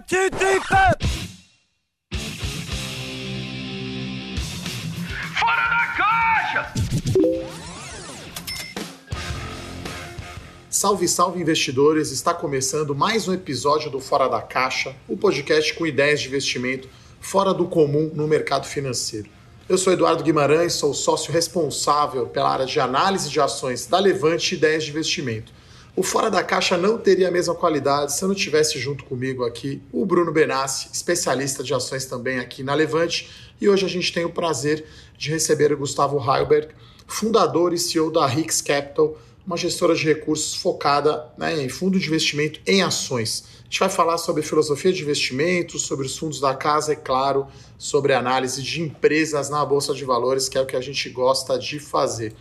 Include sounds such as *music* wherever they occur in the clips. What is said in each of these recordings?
Titica! Fora da caixa! Salve, salve investidores! Está começando mais um episódio do Fora da Caixa, o podcast com ideias de investimento fora do comum no mercado financeiro. Eu sou Eduardo Guimarães, sou sócio responsável pela área de análise de ações da Levante Ideias de Investimento. O Fora da Caixa não teria a mesma qualidade se eu não tivesse junto comigo aqui o Bruno Benassi, especialista de ações também aqui na Levante. E hoje a gente tem o prazer de receber o Gustavo Heilberg, fundador e CEO da Hicks Capital, uma gestora de recursos focada né, em fundo de investimento em ações. A gente vai falar sobre filosofia de investimento, sobre os fundos da casa, é claro, sobre análise de empresas na Bolsa de Valores, que é o que a gente gosta de fazer.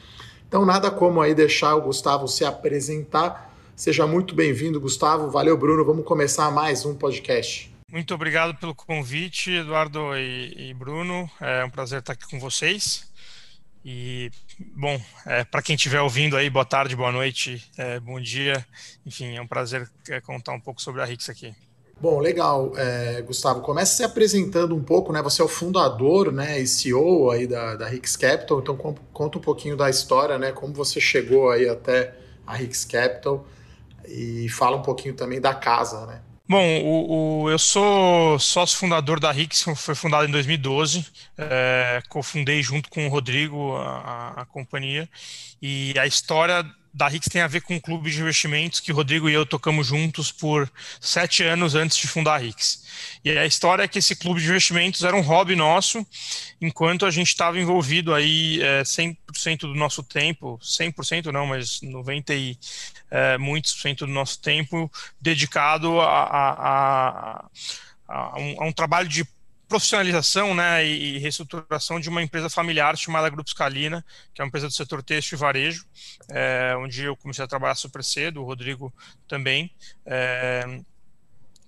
Então, nada como aí deixar o Gustavo se apresentar. Seja muito bem-vindo, Gustavo. Valeu, Bruno. Vamos começar mais um podcast. Muito obrigado pelo convite, Eduardo e, e Bruno. É um prazer estar aqui com vocês. E, bom, é, para quem estiver ouvindo aí, boa tarde, boa noite, é, bom dia. Enfim, é um prazer é, contar um pouco sobre a Rix aqui. Bom, legal, é, Gustavo. Comece se apresentando um pouco, né? Você é o fundador, né, e CEO aí da, da Hicks Capital. Então conta um pouquinho da história, né? Como você chegou aí até a Hicks Capital e fala um pouquinho também da casa, né? Bom, o, o, eu sou sócio fundador da Rix, foi fundada em 2012, é, cofundei junto com o Rodrigo a, a, companhia, e a história da Rix tem a ver com um clube de investimentos que o Rodrigo e eu tocamos juntos por sete anos antes de fundar a Rix. E a história é que esse clube de investimentos era um hobby nosso, enquanto a gente estava envolvido aí é, 100% do nosso tempo, 100% não, mas 90 e é, muitos por cento do nosso tempo dedicado a, a, a, a um, um trabalho de profissionalização né, e reestruturação de uma empresa familiar chamada Grupo Scalina, que é uma empresa do setor têxtil e varejo, é, onde eu comecei a trabalhar super cedo, o Rodrigo também. É,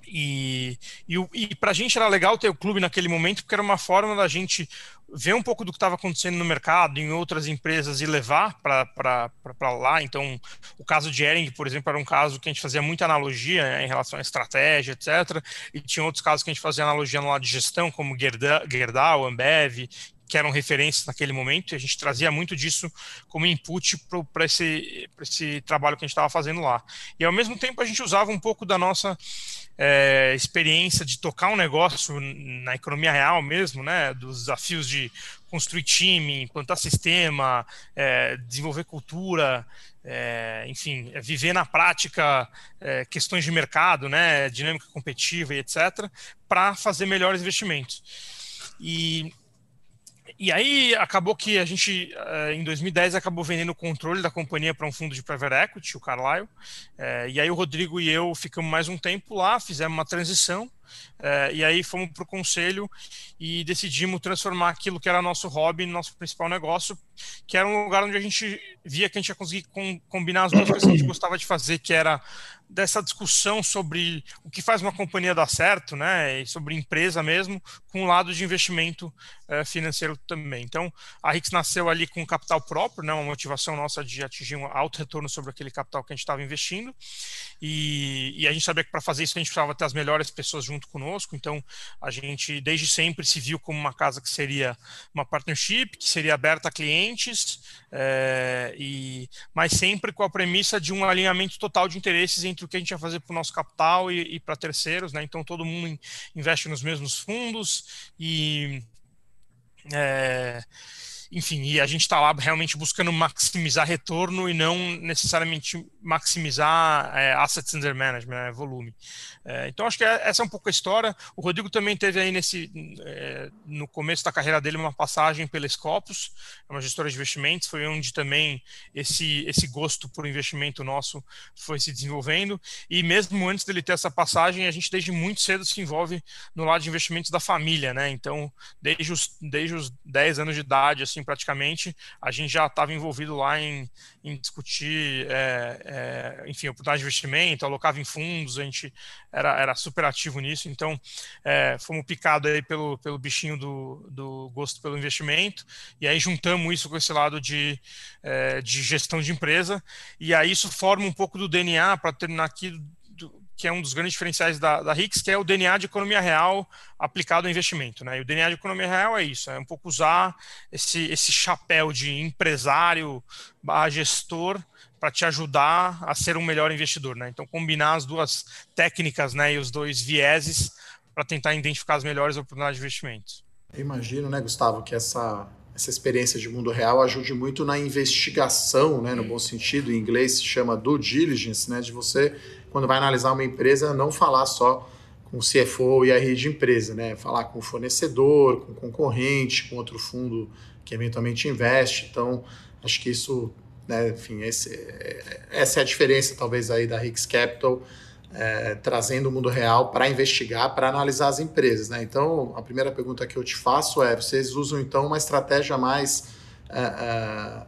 e, e, e para a gente era legal ter o clube naquele momento, porque era uma forma da gente ver um pouco do que estava acontecendo no mercado, em outras empresas e levar para lá. Então, o caso de Ering, por exemplo, era um caso que a gente fazia muita analogia né, em relação à estratégia, etc. E tinha outros casos que a gente fazia analogia no lado de gestão, como Gerdau, Ambev, que eram referências naquele momento, e a gente trazia muito disso como input para esse, esse trabalho que a gente estava fazendo lá. E ao mesmo tempo a gente usava um pouco da nossa é, experiência de tocar um negócio na economia real mesmo, né, dos desafios de construir time, implantar sistema, é, desenvolver cultura, é, enfim, é viver na prática é, questões de mercado, né, dinâmica competitiva e etc., para fazer melhores investimentos. E e aí acabou que a gente, eh, em 2010, acabou vendendo o controle da companhia para um fundo de private equity, o Carlyle. Eh, e aí o Rodrigo e eu ficamos mais um tempo lá, fizemos uma transição. Eh, e aí fomos para o conselho e decidimos transformar aquilo que era nosso hobby, nosso principal negócio, que era um lugar onde a gente via que a gente ia conseguir com, combinar as duas coisas que a gente gostava de fazer, que era dessa discussão sobre o que faz uma companhia dar certo, né, e sobre empresa mesmo, com o lado de investimento é, financeiro também. Então, a Rix nasceu ali com capital próprio, né, uma motivação nossa de atingir um alto retorno sobre aquele capital que a gente estava investindo, e, e, a gente sabia que para fazer isso a gente precisava ter as melhores pessoas junto conosco, então a gente desde sempre se viu como uma casa que seria uma partnership, que seria aberta a clientes, é, e, mas sempre com a premissa de um alinhamento total de interesses entre o que a gente ia fazer para o nosso capital e, e para terceiros, né? Então todo mundo investe nos mesmos fundos e é, enfim, e a gente está lá realmente buscando maximizar retorno e não necessariamente maximizar é, assets under management, né, volume. É, então, acho que é, essa é um pouco a história. O Rodrigo também teve aí nesse, é, no começo da carreira dele uma passagem pela Scopus, é uma gestora de investimentos, foi onde também esse, esse gosto por investimento nosso foi se desenvolvendo. E mesmo antes dele ter essa passagem, a gente desde muito cedo se envolve no lado de investimentos da família, né? Então, desde os, desde os 10 anos de idade, assim, praticamente, a gente já estava envolvido lá em, em discutir, é, é, enfim, oportunidade de investimento, alocava em fundos, a gente era, era super ativo nisso, então é, fomos picados aí pelo, pelo bichinho do, do gosto pelo investimento, e aí juntamos isso com esse lado de, é, de gestão de empresa, e aí isso forma um pouco do DNA, para terminar aqui, que é um dos grandes diferenciais da, da RICS, que é o DNA de economia real aplicado ao investimento. Né? E o DNA de economia real é isso, é um pouco usar esse, esse chapéu de empresário barra gestor para te ajudar a ser um melhor investidor. Né? Então, combinar as duas técnicas né, e os dois vieses para tentar identificar as melhores oportunidades de investimentos. Eu imagino, né, Gustavo, que essa essa experiência de mundo real ajude muito na investigação, né, no bom sentido, em inglês se chama due diligence, né, de você, quando vai analisar uma empresa, não falar só com o CFO e a rede de empresa, né, falar com o fornecedor, com o concorrente, com outro fundo que eventualmente investe. Então, acho que isso, né, enfim, esse, essa é a diferença talvez aí da Hicks Capital é, trazendo o mundo real para investigar, para analisar as empresas. Né? Então, a primeira pergunta que eu te faço é: vocês usam então uma estratégia mais é, é,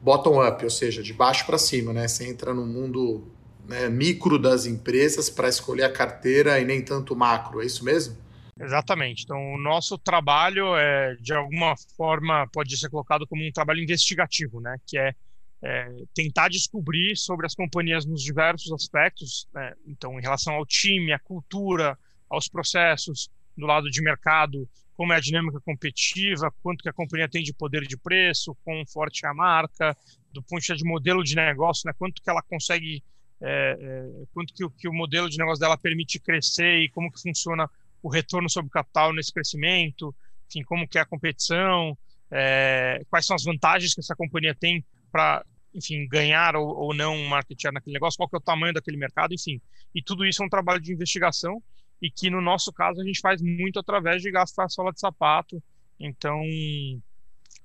bottom-up, ou seja, de baixo para cima, né? Você entra no mundo né, micro das empresas para escolher a carteira e nem tanto macro, é isso mesmo? Exatamente. Então, o nosso trabalho é, de alguma forma, pode ser colocado como um trabalho investigativo, né? Que é é, tentar descobrir sobre as companhias nos diversos aspectos, né? então, em relação ao time, à cultura, aos processos, do lado de mercado, como é a dinâmica competitiva, quanto que a companhia tem de poder de preço, quão forte é a marca, do ponto de vista de modelo de negócio, né? quanto que ela consegue, é, é, quanto que, que o modelo de negócio dela permite crescer e como que funciona o retorno sobre o capital nesse crescimento, enfim, como que é a competição, é, quais são as vantagens que essa companhia tem para, enfim, ganhar ou, ou não um market share naquele negócio, qual que é o tamanho daquele mercado, enfim. E tudo isso é um trabalho de investigação e que no nosso caso a gente faz muito através de gastar sola de sapato. Então,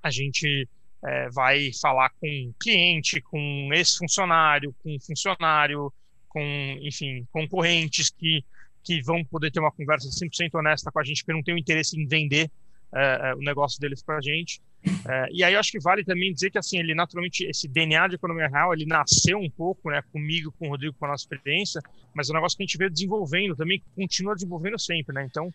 a gente é, vai falar com cliente, com ex-funcionário, com funcionário, com, enfim, concorrentes que, que vão poder ter uma conversa 100% honesta com a gente, porque não tem o interesse em vender é, é, o negócio deles para a gente. É, e aí eu acho que vale também dizer que assim ele naturalmente esse DNA de economia real ele nasceu um pouco, né, comigo, com o Rodrigo, com a nossa experiência, mas é um negócio que a gente veio desenvolvendo também, continua desenvolvendo sempre, né? Então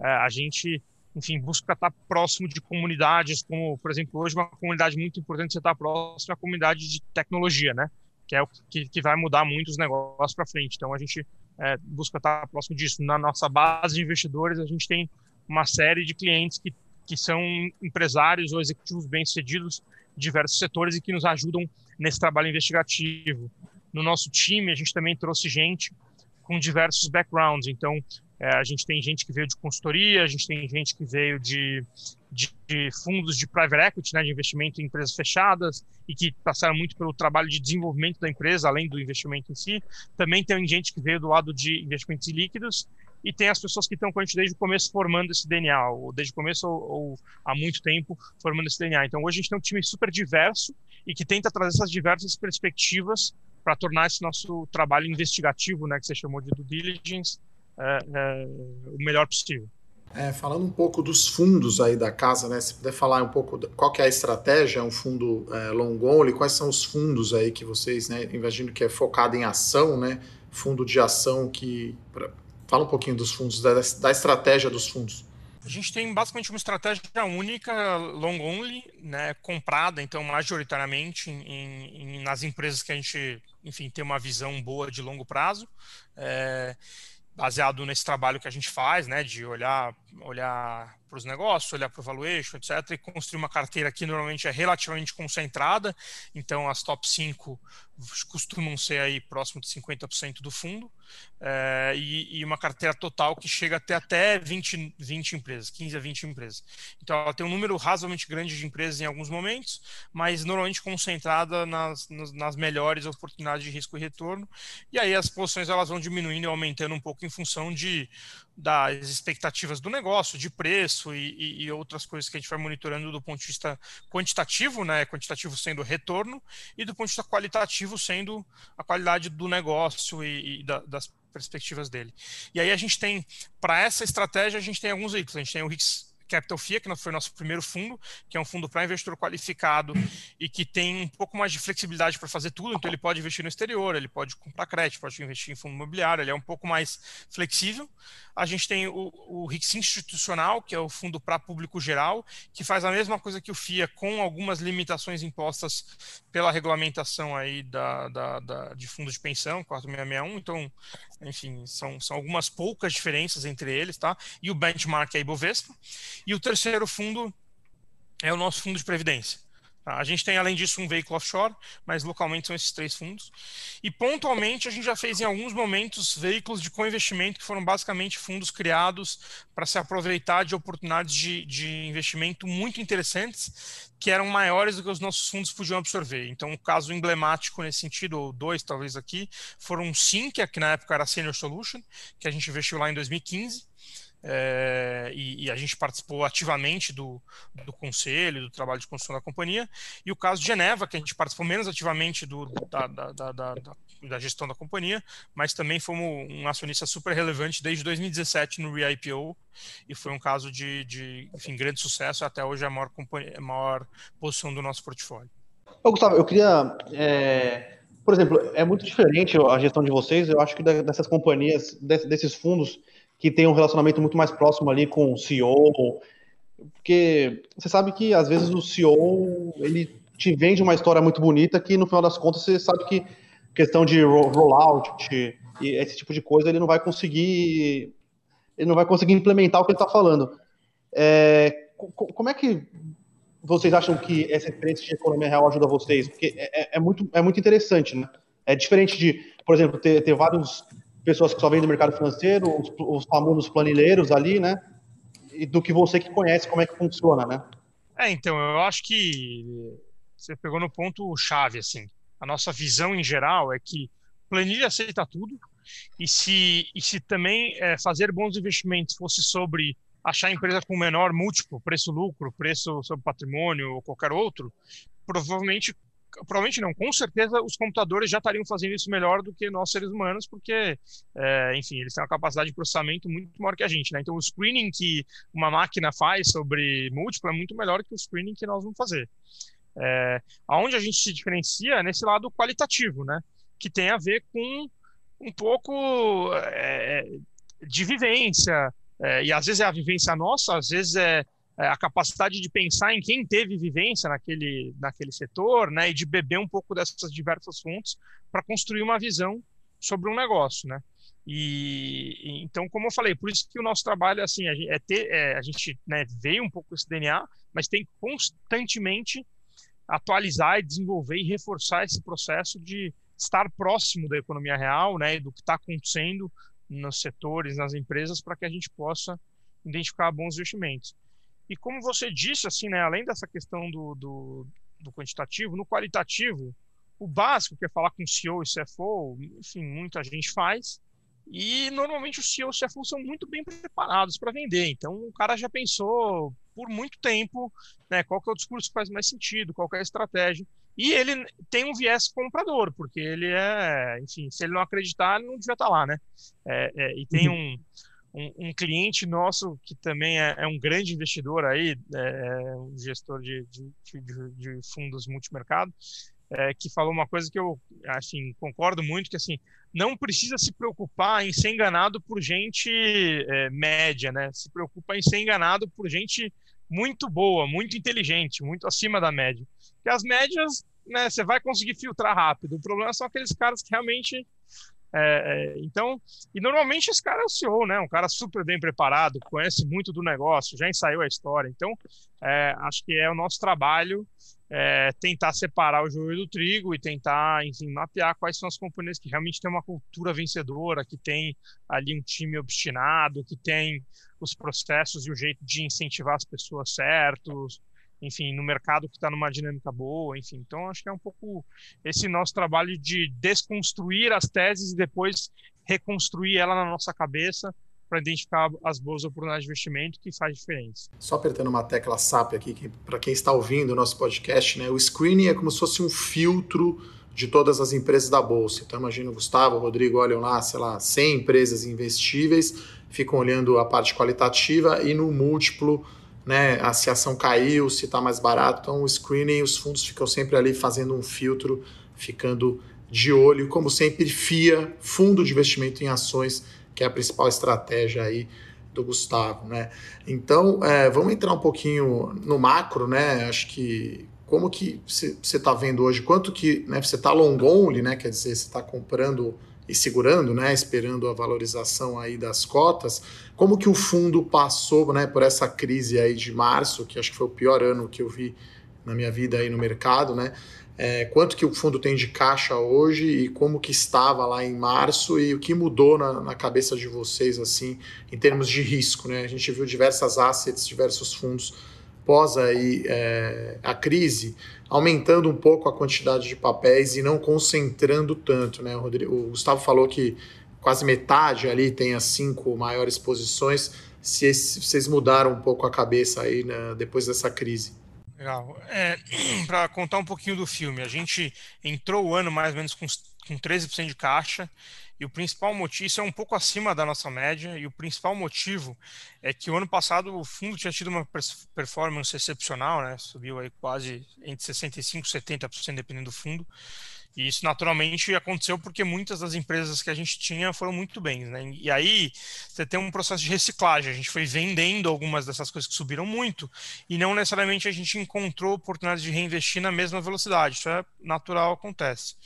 é, a gente enfim, busca estar próximo de comunidades, como, por exemplo, hoje uma comunidade muito importante você estar próximo à comunidade de tecnologia, né? Que é o que, que vai mudar muito os negócios para frente. Então, a gente é, busca estar próximo disso. Na nossa base de investidores, a gente tem uma série de clientes que, que são empresários ou executivos bem-sucedidos de diversos setores e que nos ajudam nesse trabalho investigativo. No nosso time, a gente também trouxe gente com diversos backgrounds. Então, é, a gente tem gente que veio de consultoria, a gente tem gente que veio de, de, de, fundos de private equity, né, de investimento em empresas fechadas, e que passaram muito pelo trabalho de desenvolvimento da empresa, além do investimento em si. Também tem gente que veio do lado de investimentos líquidos, e tem as pessoas que estão com a gente desde o começo formando esse DNA, ou desde o começo ou, ou, há muito tempo formando esse DNA. Então hoje a gente tem um time super diverso e que tenta trazer essas diversas perspectivas para tornar esse nosso trabalho investigativo, né, que você chamou de due diligence, é, é, o melhor possível. É, falando um pouco dos fundos aí da casa, né? Se puder falar um pouco qual que é a estratégia, é um fundo é, long only, quais são os fundos aí que vocês, né? Imagino que é focado em ação, né? Fundo de ação que pra, Fala um pouquinho dos fundos, da, da estratégia dos fundos. A gente tem basicamente uma estratégia única, long only, né, comprada, então, majoritariamente em, em, nas empresas que a gente, enfim, tem uma visão boa de longo prazo, é, baseado nesse trabalho que a gente faz, né, de olhar, olhar para os negócios, olhar para o valuation, etc., e construir uma carteira que normalmente é relativamente concentrada, então as top 5 costumam ser aí próximo de 50% do fundo, é, e, e, uma carteira total que chega até, até 20, 20 empresas, 15 a 20 empresas. Então ela tem um número razoavelmente grande de empresas em alguns momentos, mas normalmente concentrada nas, nas, nas melhores oportunidades de risco e retorno, e aí as posições elas vão diminuindo e aumentando um pouco em função de das expectativas do negócio, de preço e, e, e, outras coisas que a gente vai monitorando do ponto de vista quantitativo, né? Quantitativo sendo retorno, e do ponto de vista qualitativo sendo a qualidade do negócio e, e da, das perspectivas dele. E aí a gente tem, para essa estratégia, a gente tem alguns veículos. A gente tem o RIX Capital FIA, que foi nosso primeiro fundo, que é um fundo para investidor qualificado e que tem um pouco mais de flexibilidade para fazer tudo. Então, ele pode investir no exterior, ele pode comprar crédito, pode investir em fundo imobiliário, ele é um pouco mais flexível. A gente tem o, o RIX institucional, que é o fundo para público geral, que faz a mesma coisa que o FIA, com algumas limitações impostas pela regulamentação aí da, da, da de fundos de pensão, 4661. Então, enfim, são, são algumas poucas diferenças entre eles, tá? E o benchmark é Ibovespa. E o terceiro fundo é o nosso fundo de previdência. Tá? A gente tem, além disso, um veículo offshore, mas localmente são esses três fundos. E pontualmente, a gente já fez em alguns momentos veículos de co-investimento, que foram basicamente fundos criados para se aproveitar de oportunidades de, de investimento muito interessantes, que eram maiores do que os nossos fundos podiam absorver. Então, um caso emblemático nesse sentido, ou dois talvez aqui, foram o Sim, que na época era Senior Solution, que a gente investiu lá em 2015 é, e, e, a gente participou ativamente do, do conselho, do trabalho de construção da companhia, e o caso de Geneva, que a gente participou menos ativamente do, da, da, da, da, gestão da companhia, mas também fomos um acionista super relevante desde 2017 no re-IPO, e foi um caso de, de enfim, grande sucesso, até hoje é a maior, a maior posição do nosso portfólio. Ô, Gustavo, eu queria. É, por exemplo, é muito diferente a gestão de vocês, eu acho que dessas companhias, desses fundos que tem um relacionamento muito mais próximo ali com o CEO, porque você sabe que às vezes o CEO ele te vende uma história muito bonita que no final das contas você sabe que questão de rollout e esse tipo de coisa ele não vai conseguir ele não vai conseguir implementar o que ele está falando. É, como é que vocês acham que essa experiência de economia real ajuda vocês? Porque é, é, é muito, é muito interessante, né? É diferente de, por exemplo, ter, ter vários pessoas que só vêm do mercado financeiro, os, os famosos planilheiros ali, né? E do que você que conhece como é que funciona, né? É, então, eu acho que você pegou no ponto chave, assim. A nossa visão em geral é que planilha aceita tudo, e se, e se também é, fazer bons investimentos fosse sobre achar a empresa com menor múltiplo, preço-lucro, preço sobre patrimônio ou qualquer outro, provavelmente provavelmente não, com certeza os computadores já estariam fazendo isso melhor do que nós seres humanos, porque, é, enfim, eles têm uma capacidade de processamento muito maior que a gente, né? Então, o screening que uma máquina faz sobre múltiplo é muito melhor que o screening que nós vamos fazer. É, aonde a gente se diferencia é nesse lado qualitativo, né? Que tem a ver com um pouco é, de vivência, é, e às vezes é a vivência nossa, às vezes é é, a capacidade de pensar em quem teve vivência naquele, naquele setor, né, e de beber um pouco dessas diversas fontes para construir uma visão sobre um negócio, né. E, então, como eu falei, por isso que o nosso trabalho assim é ter, é, a gente né, veio um pouco esse DNA, mas tem constantemente atualizar e desenvolver e reforçar esse processo de estar próximo da economia real, né, e do que está acontecendo nos setores, nas empresas, para que a gente possa identificar bons investimentos. E como você disse, assim, né, além dessa questão do, do, do quantitativo, no qualitativo, o básico, que é falar com o CEO e CFO, enfim, muita gente faz. E normalmente os CEO e CFO são muito bem preparados para vender. Então o cara já pensou por muito tempo né, qual que é o discurso que faz mais sentido, qual é a estratégia. E ele tem um viés comprador, porque ele é, enfim, se ele não acreditar, ele não devia estar lá, né? É, é, e tem uhum. um, um, um, cliente nosso que também é, é um grande investidor aí, é, é, um gestor de, de, de, de fundos multimercado, é, que falou uma coisa que eu assim concordo muito que assim não precisa se preocupar em ser enganado por gente é, média, né? Se preocupa em ser enganado por gente muito boa, muito inteligente, muito acima da média. Que as médias, né? Você vai conseguir filtrar rápido. O problema são aqueles caras que realmente é, é, então, e normalmente esse cara é o CEO, né? Um cara super bem preparado, conhece muito do negócio, já ensaiou a história. Então, é, acho que é o nosso trabalho é, tentar separar o joio do trigo e tentar, enfim, mapear quais são as companhias que realmente têm uma cultura vencedora, que tem ali um time obstinado, que tem os processos e o jeito de incentivar as pessoas certos, enfim, no mercado que está numa dinâmica boa, enfim. Então, acho que é um pouco esse nosso trabalho de desconstruir as teses e depois reconstruir ela na nossa cabeça para identificar as boas oportunidades de investimento que faz diferença. Só apertando uma tecla SAP aqui, que, para quem está ouvindo o nosso podcast, né, o screening é como se fosse um filtro de todas as empresas da bolsa. Então imagina o Gustavo, o Rodrigo olham lá, sei lá, 100 empresas investíveis, ficam olhando a parte qualitativa e no múltiplo né, se a ação caiu, se está mais barato. Então, o screening, os fundos ficam sempre ali fazendo um filtro, ficando de olho. Como sempre, FIA, Fundo de Investimento em Ações, que é a principal estratégia aí do Gustavo, né? Então, é, vamos entrar um pouquinho no macro, né? Acho que como que você está vendo hoje, quanto que né, você está long only, né? Quer dizer, você está comprando e segurando, né? Esperando a valorização aí das cotas. Como que o fundo passou, né? Por essa crise aí de março, que acho que foi o pior ano que eu vi na minha vida aí no mercado, né? É, quanto que o fundo tem de caixa hoje e como que estava lá em março e o que mudou na, na, cabeça de vocês assim em termos de risco, né? A gente viu diversas assets, diversos fundos pós aí é, a crise aumentando um pouco a quantidade de papéis e não concentrando tanto, né? O, Rodrigo, o Gustavo falou que quase metade ali tem as cinco maiores posições. Se, vocês mudaram um pouco a cabeça aí né, depois dessa crise? Legal. É, *clears throat* Para contar um pouquinho do filme, a gente entrou o ano mais ou menos com, com 13% de caixa, e o principal motivo, isso é um pouco acima da nossa média, e o principal motivo é que o ano passado o fundo tinha tido uma performance excepcional, né? subiu aí quase entre 65% e 70%, dependendo do fundo, e isso naturalmente aconteceu porque muitas das empresas que a gente tinha foram muito bem. Né? E aí você tem um processo de reciclagem. A gente foi vendendo algumas dessas coisas que subiram muito e não necessariamente a gente encontrou oportunidades de reinvestir na mesma velocidade. Isso é natural, acontece.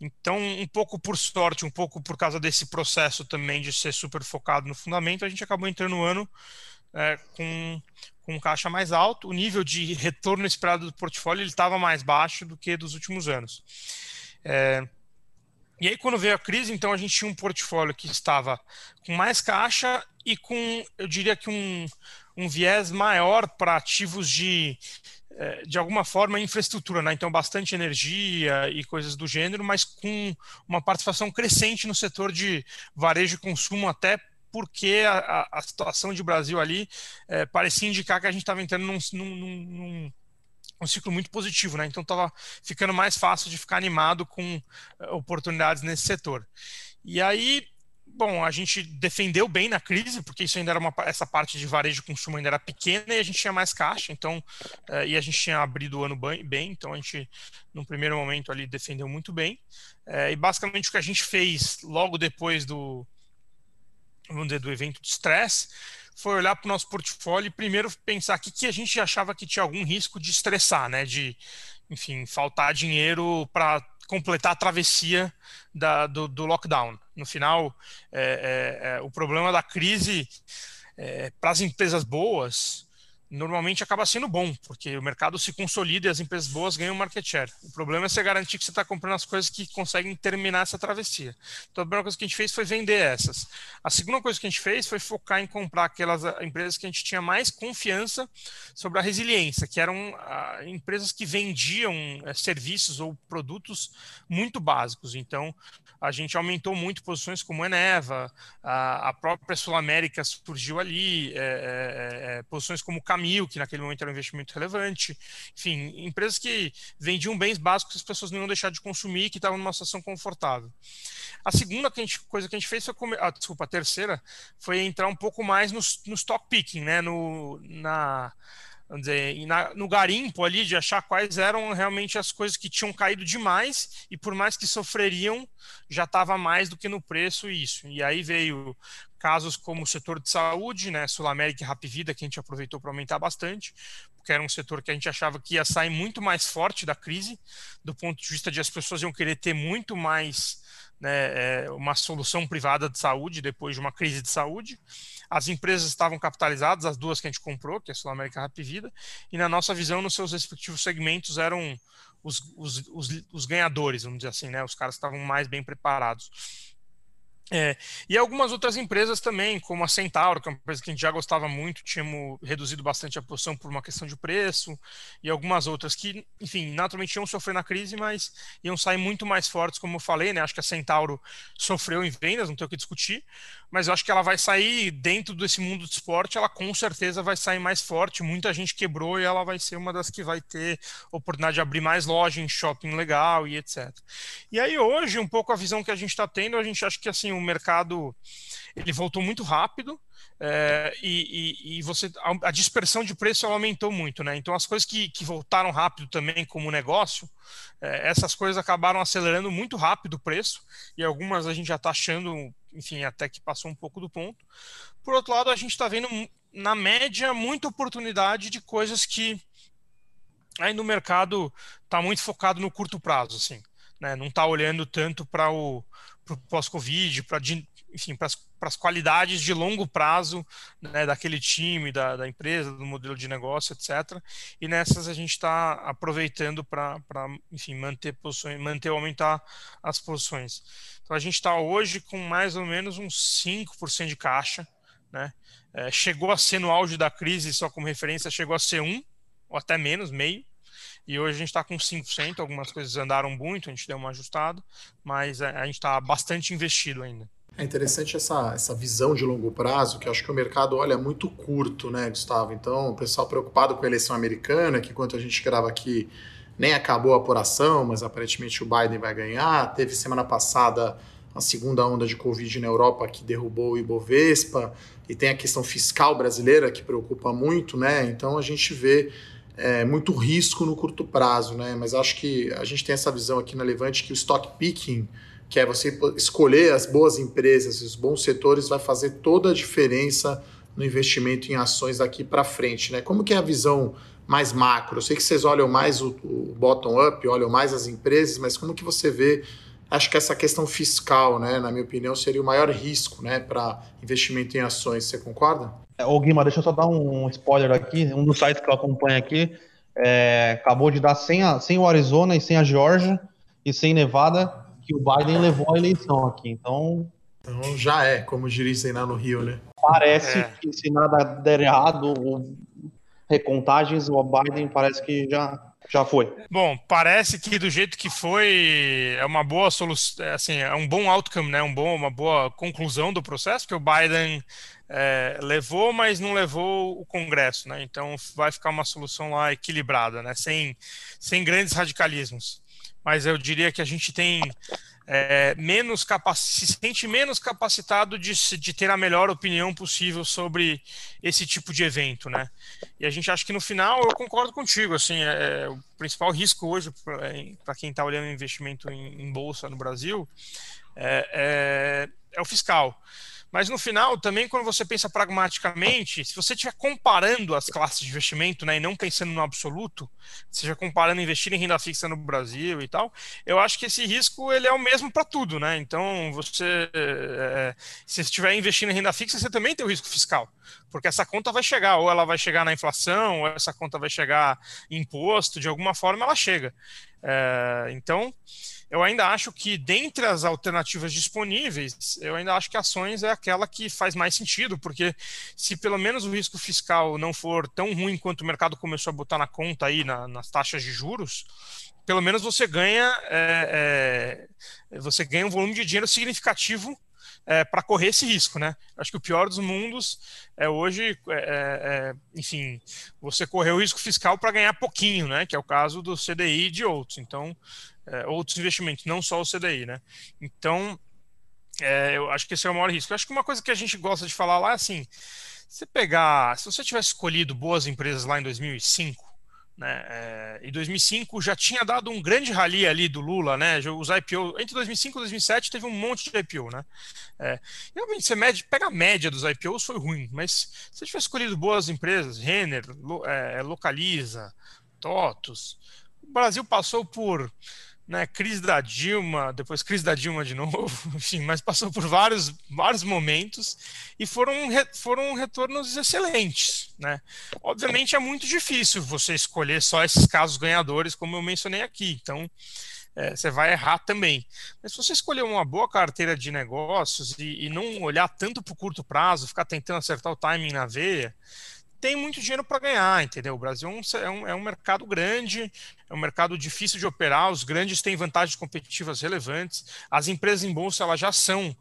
Então, um pouco por sorte, um pouco por causa desse processo também de ser super focado no fundamento, a gente acabou entrando no ano é, com, com caixa mais alto, o nível de retorno esperado do portfólio estava mais baixo do que dos últimos anos. É, e aí, quando veio a crise, então a gente tinha um portfólio que estava com mais caixa e com, eu diria que um, um viés maior para ativos de, de alguma forma, infraestrutura, né? então bastante energia e coisas do gênero, mas com uma participação crescente no setor de varejo e consumo até porque a, a, situação de Brasil ali é, parecia indicar que a gente estava entrando num, num, num, um ciclo muito positivo, né? Então estava ficando mais fácil de ficar animado com é, oportunidades nesse setor. E aí, bom, a gente defendeu bem na crise, porque isso ainda era uma essa parte de varejo de consumo ainda era pequena e a gente tinha mais caixa, então é, e a gente tinha abrido o ano bem, então a gente no primeiro momento ali defendeu muito bem. É, e basicamente o que a gente fez logo depois do vamos dizer, do evento de estresse, foi olhar para o nosso portfólio e primeiro pensar que, que a gente achava que tinha algum risco de estressar, né? De, enfim, faltar dinheiro para completar a travessia da, do, do, lockdown. No final, é, é, é, o problema da crise é, para as empresas boas normalmente acaba sendo bom, porque o mercado se consolida e as empresas boas ganham market share. O problema é você garantir que você está comprando as coisas que conseguem terminar essa travessia. Então, a primeira coisa que a gente fez foi vender essas. A segunda coisa que a gente fez foi focar em comprar aquelas ah, empresas que a gente tinha mais confiança sobre a resiliência, que eram uh, empresas que vendiam uh, serviços ou produtos muito básicos. Então, a gente aumentou muito posições como Eneva, a, a própria Sul América surgiu ali, é, é, é, posições como Camil, que naquele momento era um investimento relevante, enfim, empresas que vendiam bens básicos que as pessoas não iam deixar de consumir, que estavam numa situação confortável. A segunda que a gente, coisa que a gente fez foi, ah, desculpa, a terceira, foi entrar um pouco mais no, no stock picking, né, no, na vamos dizer, na, no garimpo ali de achar quais eram realmente as coisas que tinham caído demais e por mais que sofreriam, já estava mais do que no preço isso. E aí veio casos como o setor de saúde, né, Sul América e Rapvida, que a gente aproveitou para aumentar bastante, porque era um setor que a gente achava que ia sair muito mais forte da crise, do ponto de vista de as pessoas iam querer ter muito mais né, é, uma solução privada de saúde depois de uma crise de saúde. As empresas estavam capitalizadas, as duas que a gente comprou, que é a Sul América Rapvida, e na nossa visão, nos seus respectivos segmentos, eram os, os, os, os ganhadores, vamos dizer assim, né, os caras estavam mais bem preparados. É, e algumas outras empresas também, como a Centauro, que é uma empresa que a gente já gostava muito, tínhamos reduzido bastante a posição por uma questão de preço, e algumas outras que, enfim, naturalmente iam sofrer na crise, mas iam sair muito mais fortes, como eu falei, né? Acho que a Centauro sofreu em vendas, não tem o que discutir, mas eu acho que ela vai sair dentro desse mundo de esporte, ela com certeza vai sair mais forte. Muita gente quebrou e ela vai ser uma das que vai ter oportunidade de abrir mais loja em shopping legal e etc. E aí hoje, um pouco a visão que a gente está tendo, a gente acha que assim o mercado ele voltou muito rápido é, e, e, você a, a, dispersão de preço aumentou muito, né? Então as coisas que, que voltaram rápido também como negócio, é, essas coisas acabaram acelerando muito rápido o preço e algumas a gente já está achando, enfim, até que passou um pouco do ponto. Por outro lado, a gente está vendo na média muita oportunidade de coisas que aí no mercado está muito focado no curto prazo, assim, né? Não está olhando tanto para o pós-Covid, para enfim, para as qualidades de longo prazo né, daquele time, da, da, empresa, do modelo de negócio, etc. E nessas a gente está aproveitando para, enfim, manter posições, manter ou aumentar as posições. Então a gente está hoje com mais ou menos uns 5% de caixa, né? É, chegou a ser no auge da crise, só como referência, chegou a ser 1, ou até menos, meio. E hoje a gente está com 5%, algumas coisas andaram muito, a gente deu uma ajustada, mas a gente está bastante investido ainda. É interessante essa, essa visão de longo prazo, que acho que o mercado olha muito curto, né, Gustavo? Então, o pessoal preocupado com a eleição americana, que enquanto a gente grava aqui nem acabou a apuração, mas aparentemente o Biden vai ganhar. Teve semana passada a segunda onda de Covid na Europa que derrubou o Ibovespa, e tem a questão fiscal brasileira que preocupa muito, né? Então a gente vê é, muito risco no curto prazo, né? Mas acho que a gente tem essa visão aqui na Levante que o stock picking que é você escolher as boas empresas, os bons setores, vai fazer toda a diferença no investimento em ações daqui para frente. Né? Como que é a visão mais macro? Eu sei que vocês olham mais o, o bottom-up, olham mais as empresas, mas como que você vê acho que essa questão fiscal, né, na minha opinião, seria o maior risco né, para investimento em ações. Você concorda? É, ô Guima, deixa eu só dar um spoiler aqui. Um dos sites que eu acompanho aqui é, acabou de dar sem, a, sem o Arizona e sem a Georgia e sem Nevada que o Biden levou a eleição aqui. Então. Então já é, como dizem lá no Rio, né? Parece é. que se nada der errado, recontagens, o Biden parece que já, já foi. Bom, parece que do jeito que foi, é uma boa solução, é, assim, é um bom outcome, né? Um bom, uma boa conclusão do processo, que o Biden é, levou, mas não levou o Congresso, né? Então vai ficar uma solução lá equilibrada, né? Sem, sem grandes radicalismos mas eu diria que a gente tem é, menos se sente menos capacitado de, de ter a melhor opinião possível sobre esse tipo de evento, né? E a gente acha que no final eu concordo contigo, assim, é, é o principal risco hoje para quem está olhando investimento em, em, bolsa no Brasil é, é, é o fiscal. Mas no final, também, quando você pensa pragmaticamente, se você estiver comparando as classes de investimento, né, e não pensando no absoluto, seja comparando investir em renda fixa no Brasil e tal, eu acho que esse risco ele é o mesmo para tudo, né? Então, você, é, se estiver investindo em renda fixa, você também tem o risco fiscal, porque essa conta vai chegar, ou ela vai chegar na inflação, ou essa conta vai chegar em imposto, de alguma forma ela chega. É, então, eu ainda acho que, dentre as alternativas disponíveis, eu ainda acho que ações é aquela que faz mais sentido, porque se pelo menos o risco fiscal não for tão ruim quanto o mercado começou a botar na conta aí na, nas taxas de juros, pelo menos você ganha é, é, você ganha um volume de dinheiro significativo é, para correr esse risco, né? Acho que o pior dos mundos é hoje, é, é, é enfim, você correr o risco fiscal para ganhar pouquinho, né? Que é o caso do CDI e de outros. Então, é, outros investimentos, não só o CDI, né? Então, é, eu acho que esse é o maior risco. Eu acho que uma coisa que a gente gosta de falar lá é assim: você pegar, se você tivesse escolhido boas empresas lá em 2005, né, é, em 2005 já tinha dado um grande rally ali do Lula, né? Os IPO entre 2005 e 2007 teve um monte de IPO, né? É, realmente, você mede, pega a média dos IPOs foi ruim, mas se você tivesse escolhido boas empresas, Renner, é, Localiza, TOTOS, o Brasil passou por né, crise da Dilma, depois crise da Dilma de novo, *laughs* enfim, mas passou por vários, vários momentos e foram, foram retornos excelentes, né? Obviamente é muito difícil você escolher só esses casos ganhadores, como eu mencionei aqui, então é, você vai errar também. Mas se você escolher uma boa carteira de negócios e, e não olhar tanto para o curto prazo, ficar tentando acertar o timing na veia, tem muito dinheiro para ganhar, entendeu? O Brasil é, é um, é um, mercado grande, é um mercado difícil de operar, os grandes têm vantagens competitivas relevantes, as empresas em bolsa elas já são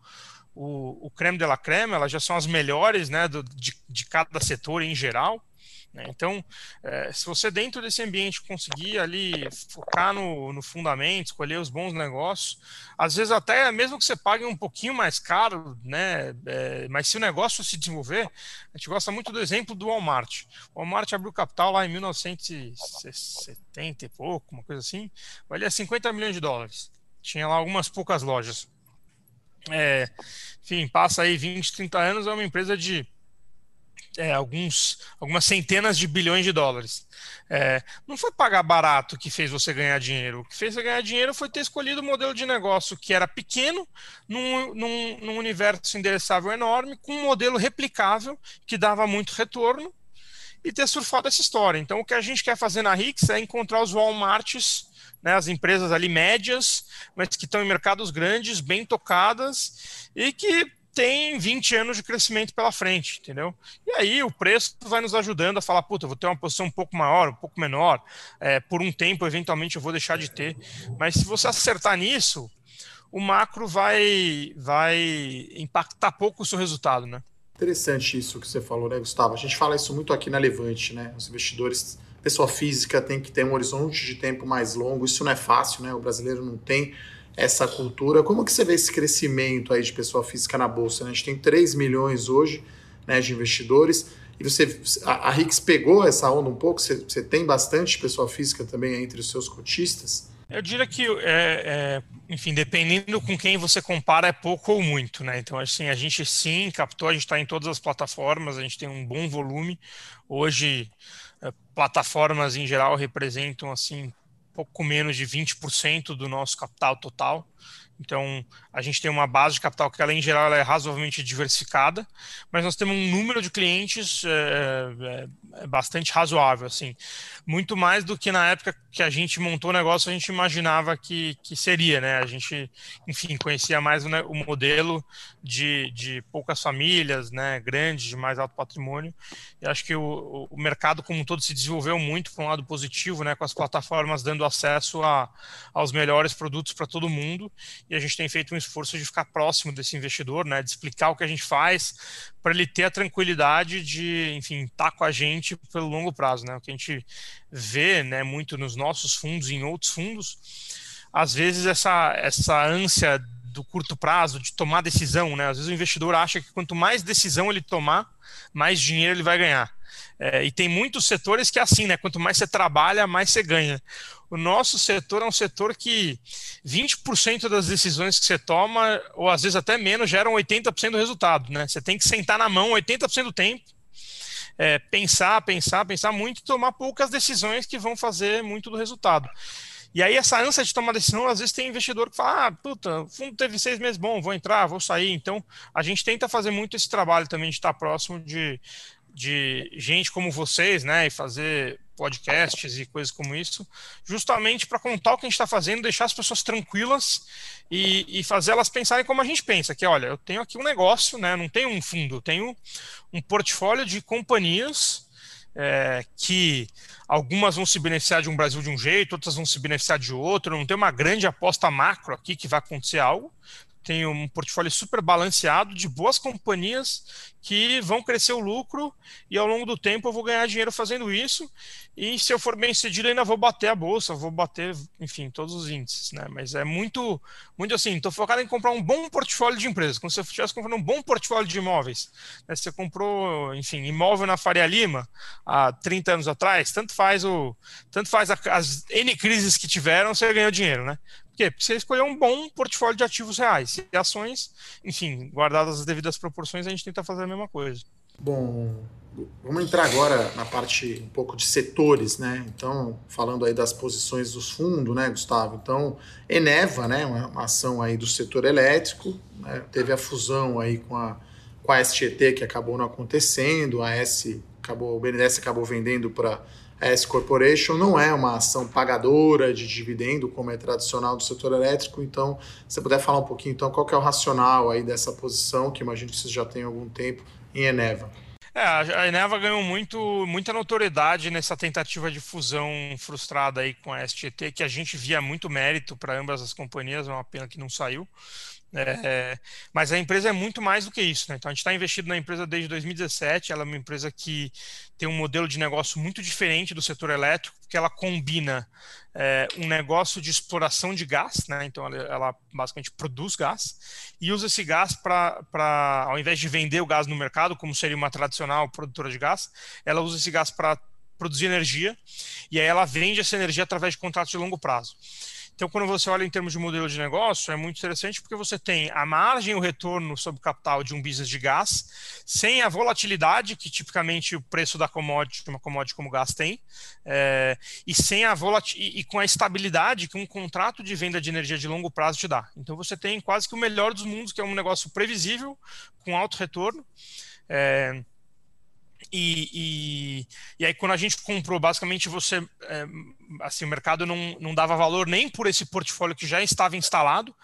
o, o creme de la creme, elas já são as melhores né, do, de, de cada setor em geral. Né? Então, é, se você dentro desse ambiente conseguir ali focar no, no fundamento, escolher os bons negócios, às vezes até mesmo que você pague um pouquinho mais caro, né? É, mas se o negócio se desenvolver, a gente gosta muito do exemplo do Walmart. O Walmart abriu capital lá em 1970 e pouco, uma coisa assim, valia 50 milhões de dólares. Tinha lá algumas poucas lojas. É, enfim, passa aí 20, 30 anos, é uma empresa de é, alguns, algumas centenas de bilhões de dólares. É, não foi pagar barato que fez você ganhar dinheiro. O que fez você ganhar dinheiro foi ter escolhido um modelo de negócio que era pequeno, num, num, num universo endereçável enorme, com um modelo replicável que dava muito retorno e ter surfado essa história. Então, o que a gente quer fazer na Rix é encontrar os Walmarts, né, as empresas ali médias, mas que estão em mercados grandes, bem tocadas e que tem 20 anos de crescimento pela frente, entendeu? E aí o preço vai nos ajudando a falar, puta, vou ter uma posição um pouco maior, um pouco menor, é, por um tempo, eventualmente eu vou deixar de ter. Mas se você acertar nisso, o macro vai, vai impactar pouco o seu resultado, né? Interessante isso que você falou, né, Gustavo? A gente fala isso muito aqui na Levante, né? Os investidores, pessoa física tem que ter um horizonte de tempo mais longo, isso não é fácil, né? O brasileiro não tem essa cultura. Como que você vê esse crescimento aí de pessoa física na bolsa? Né? A gente tem 3 milhões hoje né, de investidores. E você, a, a Rix pegou essa onda um pouco? Você, você, tem bastante pessoa física também entre os seus cotistas? Eu diria que, é, é, enfim, dependendo com quem você compara, é pouco ou muito, né? Então, assim, a gente sim captou, a gente está em todas as plataformas, a gente tem um bom volume. Hoje, é, plataformas em geral representam, assim, pouco menos de 20% do nosso capital total. Então, a gente tem uma base de capital que, ela, em geral, ela é razoavelmente diversificada, mas nós temos um número de clientes é, é, bastante razoável, assim. Muito mais do que na época que a gente montou o negócio, a gente imaginava que, que seria, né? A gente, enfim, conhecia mais o, né, o modelo de, de poucas famílias, né? Grandes, de mais alto patrimônio. E acho que o, o mercado como um todo se desenvolveu muito para um lado positivo, né? Com as plataformas dando acesso a, aos melhores produtos para todo mundo. E a gente tem feito um esforço de ficar próximo desse investidor, né, de explicar o que a gente faz, para ele ter a tranquilidade de, enfim, estar tá com a gente pelo longo prazo, né? O que a gente vê, né, muito nos nossos fundos e em outros fundos, às vezes essa essa ânsia do curto prazo de tomar decisão, né? Às vezes o investidor acha que quanto mais decisão ele tomar, mais dinheiro ele vai ganhar. É, e tem muitos setores que é assim, né? Quanto mais você trabalha, mais você ganha o nosso setor é um setor que 20% das decisões que você toma, ou às vezes até menos, geram 80% do resultado. Né? Você tem que sentar na mão 80% do tempo, é, pensar, pensar, pensar muito e tomar poucas decisões que vão fazer muito do resultado. E aí, essa ânsia de tomar decisão, às vezes tem investidor que fala: ah, puta, o fundo teve seis meses bom, vou entrar, vou sair. Então, a gente tenta fazer muito esse trabalho também de estar próximo de, de gente como vocês, né, e fazer podcasts e coisas como isso, justamente para contar o que a gente está fazendo, deixar as pessoas tranquilas e, e fazer elas pensarem como a gente pensa, que olha, eu tenho aqui um negócio, né, não tenho um fundo, eu tenho um portfólio de companhias é, que algumas vão se beneficiar de um Brasil de um jeito, outras vão se beneficiar de outro, não tem uma grande aposta macro aqui que vai acontecer algo, tenho um portfólio super balanceado de boas companhias que vão crescer o lucro e ao longo do tempo eu vou ganhar dinheiro fazendo isso. E se eu for bem sucedido, ainda vou bater a bolsa, vou bater, enfim, todos os índices, né? Mas é muito, muito assim, estou focado em comprar um bom portfólio de empresas. Como se você estivesse comprando um bom portfólio de imóveis. Né? Você comprou, enfim, imóvel na Faria Lima há 30 anos atrás, tanto faz o. Tanto faz as N crises que tiveram, você ganhou dinheiro, né? Porque você escolheu um bom portfólio de ativos reais. E ações, enfim, guardadas as devidas proporções, a gente tenta fazer a mesma coisa. Bom, vamos entrar agora na parte um pouco de setores, né? Então, falando aí das posições dos fundos, né, Gustavo? Então, Eneva, né, uma, ação aí do setor elétrico, né, teve a fusão aí com a, com a STT que acabou não acontecendo, a S acabou, o BNDES acabou vendendo para S Corporation, não é uma ação pagadora de dividendo como é tradicional do setor elétrico, então, se você puder falar um pouquinho, então, qual é o racional aí dessa posição, que imagino que vocês já têm algum tempo, em Eneva. É, a Eneva ganhou muito, muita notoriedade nessa tentativa de fusão frustrada aí com a STT, que a gente via muito mérito para ambas as companhias, é uma pena que não saiu. É, mas a empresa é muito mais do que isso. Né? Então, a gente está investido na empresa desde 2017. Ela é uma empresa que tem um modelo de negócio muito diferente do setor elétrico, porque ela combina é, um negócio de exploração de gás, né? então ela, ela, basicamente produz gás e usa esse gás para, ao invés de vender o gás no mercado, como seria uma tradicional produtora de gás, ela usa esse gás para produzir energia e aí ela vende essa energia através de contratos de longo prazo. Então, quando você olha em termos de modelo de negócio, é muito interessante porque você tem a margem o retorno sobre capital de um business de gás, sem a volatilidade que tipicamente o preço da commodity, uma commodity como gás tem, é, e sem a volatil e, e com a estabilidade que um contrato de venda de energia de longo prazo te dá. Então, você tem quase que o melhor dos mundos, que é um negócio previsível, com alto retorno. É, e, e, e, aí, quando a gente comprou, basicamente você, é, assim, o mercado não, não dava valor nem por esse portfólio que já estava instalado,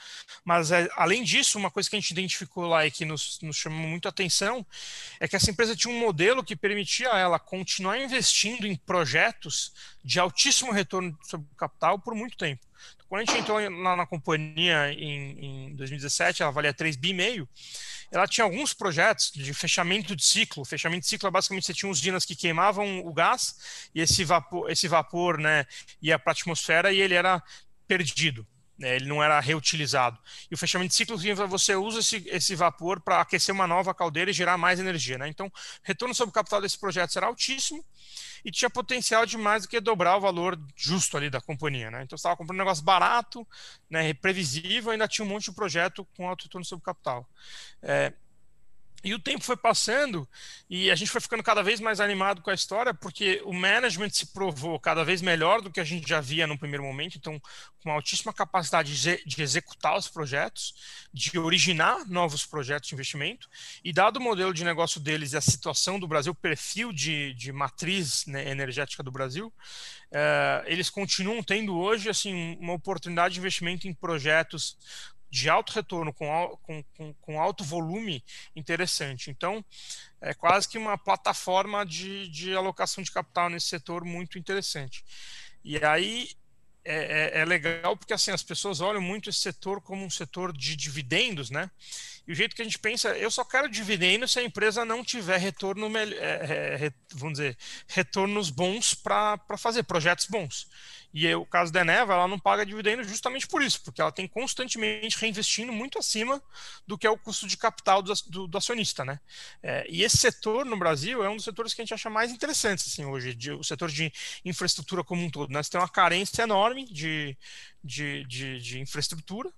mas é, além disso, uma coisa que a gente identificou lá e que nos, nos chamou muito a atenção é que essa empresa tinha um modelo que permitia a ela continuar investindo em projetos de altíssimo retorno sobre capital por muito tempo. Quando a gente entrou na, na companhia em, em 2017, ela valia 3,5 bi ela tinha alguns projetos de fechamento de ciclo. Fechamento de ciclo é basicamente você tinha usinas que queimavam o gás e esse vapor, esse vapor né, ia para a atmosfera e ele era perdido. Né, ele não era reutilizado. E o fechamento de ciclo você usa esse, esse vapor para aquecer uma nova caldeira e gerar mais energia. Né? Então, o retorno sobre o capital desse projeto será altíssimo e tinha potencial de mais do que dobrar o valor justo ali da companhia. Né? Então estava comprando um negócio barato, né, previsível, ainda tinha um monte de projeto com alto retorno sobre capital. É, e o tempo foi passando e a gente foi ficando cada vez mais animado com a história, porque o management se provou cada vez melhor do que a gente já via no primeiro momento, então, com uma altíssima capacidade de executar os projetos, de originar novos projetos de investimento, e dado o modelo de negócio deles e a situação do Brasil, o perfil de, de matriz né, energética do Brasil, uh, eles continuam tendo hoje assim uma oportunidade de investimento em projetos de alto retorno com, com, com, alto volume interessante. Então, é quase que uma plataforma de, de alocação de capital nesse setor muito interessante. E aí é, é, é, legal porque assim as pessoas olham muito esse setor como um setor de dividendos, né? E o jeito que a gente pensa, eu só quero dividendo se a empresa não tiver retorno, é, é, vamos dizer, retornos bons para fazer projetos bons. E o caso da Eneva, ela não paga dividendo justamente por isso, porque ela tem constantemente reinvestindo muito acima do que é o custo de capital do, do, do acionista, né? É, e esse setor no Brasil é um dos setores que a gente acha mais interessantes, assim, hoje, de, o setor de infraestrutura como um todo. Né? Você tem uma carência enorme de, de, de, de infraestrutura,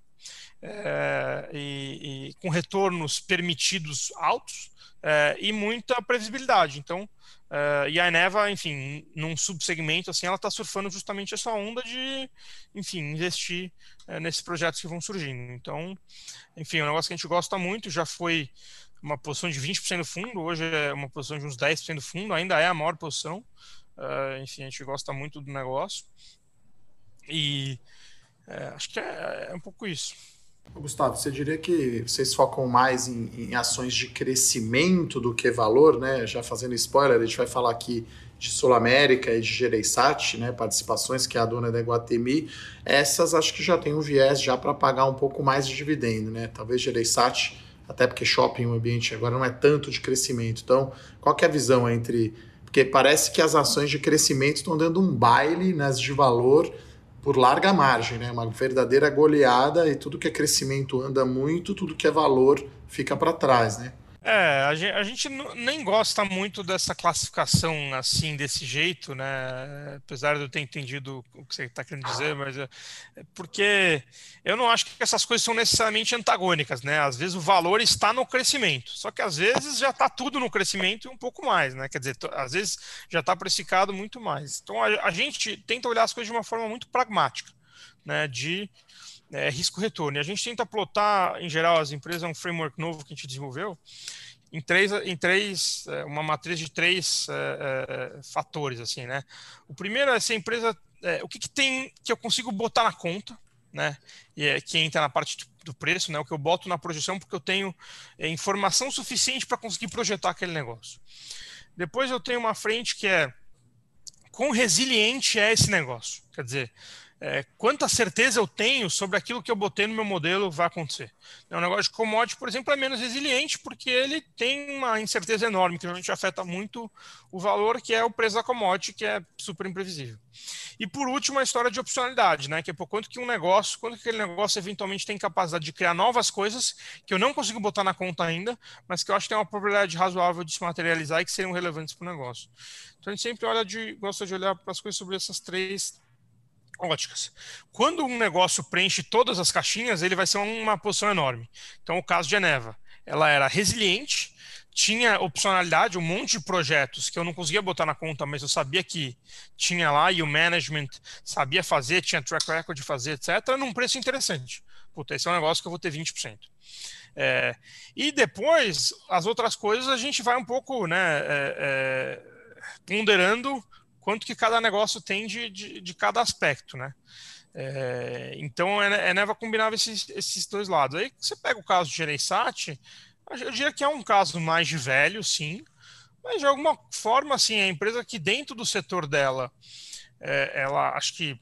é, e, e, com retornos permitidos altos é, e muita previsibilidade. Então, Uh, e a Eneva, enfim, num subsegmento assim, ela está surfando justamente essa onda de, enfim, investir uh, nesses projetos que vão surgindo. Então, enfim, é um negócio que a gente gosta muito, já foi uma posição de 20% do fundo, hoje é uma posição de uns 10% do fundo, ainda é a maior posição. Uh, enfim, a gente gosta muito do negócio. E acho que é, é um pouco isso. Gustavo, você diria que vocês focam mais em, em, ações de crescimento do que valor, né? Já fazendo spoiler, a gente vai falar aqui de Sul América e de Gereissat, né? Participações que é a dona da Iguatemi. Essas acho que já tem um viés já para pagar um pouco mais de dividendo, né? Talvez Gereissat, até porque shopping, o ambiente agora não é tanto de crescimento. Então, qual que é a visão entre... Porque parece que as ações de crescimento estão dando um baile nas de valor por larga margem, né? Uma verdadeira goleada e tudo que é crescimento anda muito, tudo que é valor fica para trás, né? É, a gente, a gente, nem gosta muito dessa classificação assim, desse jeito, né? Apesar de eu ter entendido o que você está querendo dizer, mas é, é porque eu não acho que essas coisas são necessariamente antagônicas, né? Às vezes o valor está no crescimento, só que às vezes já está tudo no crescimento e um pouco mais, né? Quer dizer, às vezes já está precificado muito mais. Então a, a gente tenta olhar as coisas de uma forma muito pragmática, né? De é, risco-retorno. E a gente tenta plotar, em geral, as empresas, é um framework novo que a gente desenvolveu, em três, em três é, uma matriz de três é, é, fatores, assim, né? O primeiro é se a empresa, é, o que, que, tem que eu consigo botar na conta, né? E é, que entra na parte do preço, né? O que eu boto na projeção porque eu tenho é, informação suficiente para conseguir projetar aquele negócio. Depois eu tenho uma frente que é quão resiliente é esse negócio. Quer dizer, é, quanta certeza eu tenho sobre aquilo que eu botei no meu modelo vai acontecer. É um negócio de commodity, por exemplo, é menos resiliente porque ele tem uma incerteza enorme, que realmente afeta muito o valor, que é o preço da commodity, que é super imprevisível. E por último, a história de opcionalidade, né? Que é por quanto que um negócio, quanto que aquele negócio eventualmente tem capacidade de criar novas coisas que eu não consigo botar na conta ainda, mas que eu acho que tem uma probabilidade razoável de se materializar e que seriam relevantes para o negócio. Então a gente sempre olha de, gosta de olhar para as coisas sobre essas três óticas. Quando um negócio preenche todas as caixinhas, ele vai ser uma posição enorme. Então, o caso de Eneva, ela era resiliente, tinha opcionalidade, um monte de projetos que eu não conseguia botar na conta, mas eu sabia que tinha lá e o management sabia fazer, tinha track record de fazer, etc., num preço interessante. Puta, esse é um negócio que eu vou ter 20%. É, e depois, as outras coisas, a gente vai um pouco né, é, é, ponderando quanto que cada negócio tem de, de, de cada aspecto, né? É, então, a Eneva combinava esses, esses dois lados. Aí você pega o caso de Gereissat, eu diria que é um caso mais de velho, sim, mas de alguma forma, assim, a empresa que dentro do setor dela, é, ela acho que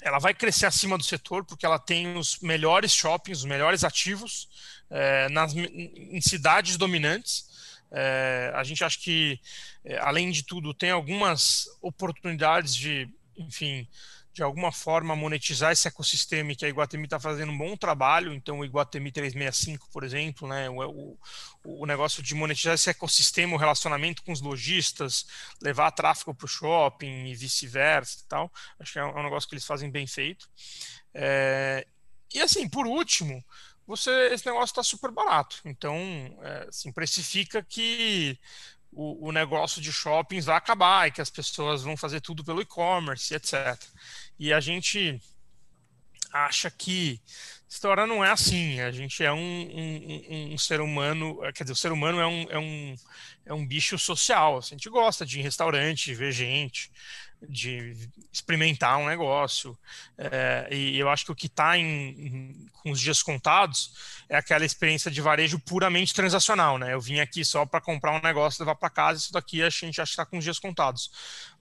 ela vai crescer acima do setor porque ela tem os melhores shoppings, os melhores ativos é, nas, em cidades dominantes. É, a gente acha que, é, além de tudo, tem algumas oportunidades de, enfim, de alguma forma monetizar esse ecossistema que a Iguatemi está fazendo um bom trabalho. Então, o Iguatemi 365, por exemplo, né, o, o, o negócio de monetizar esse ecossistema, o relacionamento com os lojistas, levar tráfego para o shopping e vice-versa e tal. Acho que é um, é um, negócio que eles fazem bem feito. É, e assim, por último, você esse negócio está super barato. Então, é, assim, precifica que o, o, negócio de shoppings vai acabar e que as pessoas vão fazer tudo pelo e-commerce, etc. E a gente acha que história não é assim. A gente é um, um, um, ser humano, quer dizer, o ser humano é um, é um, é um bicho social. A gente gosta de ir em restaurante, ver gente de experimentar um negócio. É, e eu acho que o que está com os dias contados é aquela experiência de varejo puramente transacional. Né? Eu vim aqui só para comprar um negócio, levar para casa, isso daqui a gente que está com os dias contados.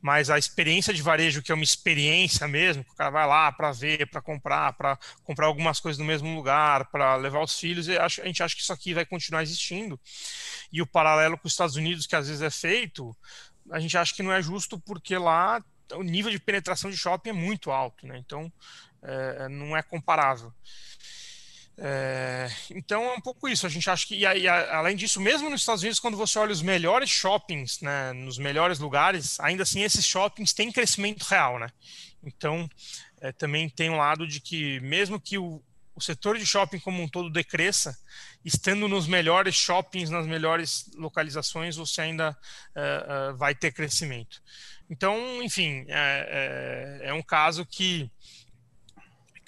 Mas a experiência de varejo, que é uma experiência mesmo, que o cara vai lá para ver, para comprar, para comprar algumas coisas no mesmo lugar, para levar os filhos, a gente acha que isso aqui vai continuar existindo. E o paralelo com os Estados Unidos, que às vezes é feito, a gente acha que não é justo porque lá o nível de penetração de shopping é muito alto, né? Então é, não é comparável. É, então é um pouco isso. A gente acha que, e, e, além disso, mesmo nos Estados Unidos, quando você olha os melhores shoppings, né, nos melhores lugares, ainda assim esses shoppings têm crescimento real, né? Então é, também tem um lado de que, mesmo que o, o setor de shopping como um todo decresça, estando nos melhores shoppings, nas melhores localizações, você ainda uh, uh, vai ter crescimento. Então, enfim, é, é, é um caso que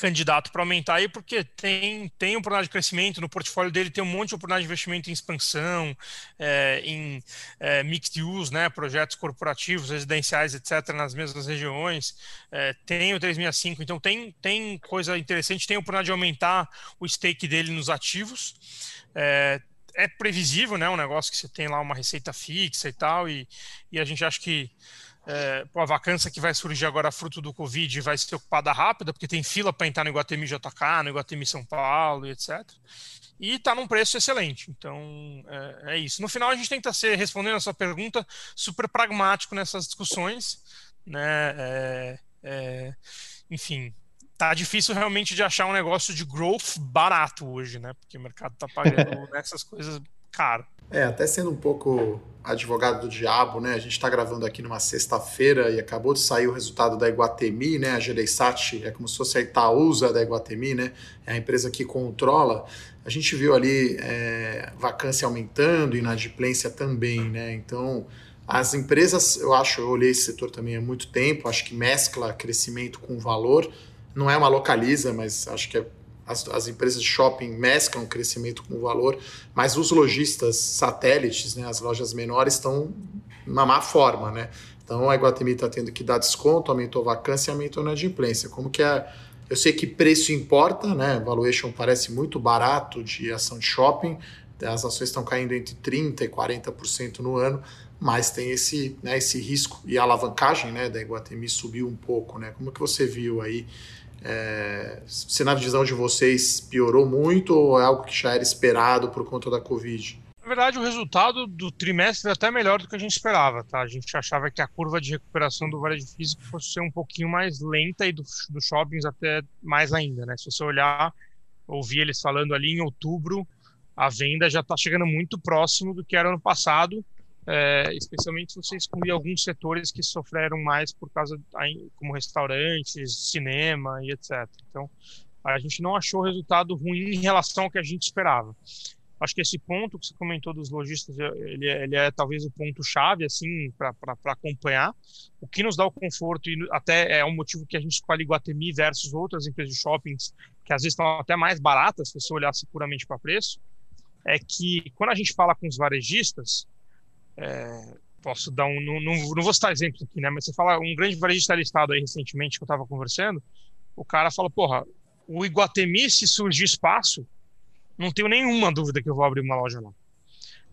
candidato para aumentar aí, porque tem, tem oportunidade de crescimento, no portfólio dele tem um monte de oportunidade de investimento em expansão, é, em é, mixed use, né, projetos corporativos, residenciais, etc., nas mesmas regiões, é, tem o 365, então tem, tem coisa interessante, tem oportunidade de aumentar o stake dele nos ativos, é, é previsível, né, um negócio que você tem lá uma receita fixa e tal, e, e a gente acha que é, pô, a vacância que vai surgir agora fruto do Covid vai ser ocupada rápida, porque tem fila para entrar no Iguatemi JK, no Iguatemi São Paulo e etc. E está num preço excelente. Então, é, é, isso. No final, a gente tenta ser, respondendo a sua pergunta, super pragmático nessas discussões. Né? É, é enfim, tá difícil realmente de achar um negócio de growth barato hoje, né? Porque o mercado está pagando *laughs* nessas coisas caro. É, até sendo um pouco advogado do diabo, né? A gente está gravando aqui numa sexta-feira e acabou de sair o resultado da Iguatemi, né? A Gereissat é como se fosse a Itaúsa da Iguatemi, né? É a empresa que controla. A gente viu ali é, vacância aumentando, inadimplência também, né? Então, as empresas, eu acho, eu olhei esse setor também há muito tempo, acho que mescla crescimento com valor. Não é uma localiza, mas acho que é as, as, empresas de shopping mesclam crescimento com valor, mas os lojistas satélites, né, as lojas menores, estão na má forma, né? Então a Iguatemi está tendo que dar desconto, aumentou a vacância e aumentou a inadimplência. Como que é? Eu sei que preço importa, né? Valuation parece muito barato de ação de shopping, as ações estão caindo entre 30% e 40% no ano, mas tem esse, né, esse risco e a alavancagem né, da Iguatemi subiu um pouco. Né? Como que você viu aí? É, se na visão de vocês piorou muito ou é algo que já era esperado por conta da Covid? Na verdade, o resultado do trimestre é até melhor do que a gente esperava. Tá? A gente achava que a curva de recuperação do varejo físico fosse ser um pouquinho mais lenta e dos do shoppings até mais ainda. Né? Se você olhar, ouvir eles falando ali em outubro, a venda já está chegando muito próximo do que era ano passado é, especialmente se você excluir alguns setores que sofreram mais por causa, como restaurantes, cinema e etc. Então, a gente não achou resultado ruim em relação ao que a gente esperava. Acho que esse ponto que você comentou dos lojistas, ele é, ele é talvez o ponto chave assim para acompanhar. O que nos dá o conforto e até é um motivo que a gente escolhe Guatemi versus outras empresas de shoppings que às vezes estão até mais baratas se você olhasse puramente para preço, é que quando a gente fala com os varejistas, é, posso dar um. Não, não, não, vou citar exemplos aqui, né? Mas você fala, um grande varejista listado aí recentemente que eu estava conversando, o cara fala, porra, o Iguatemi, se surgir espaço, não tenho nenhuma dúvida que eu vou abrir uma loja lá.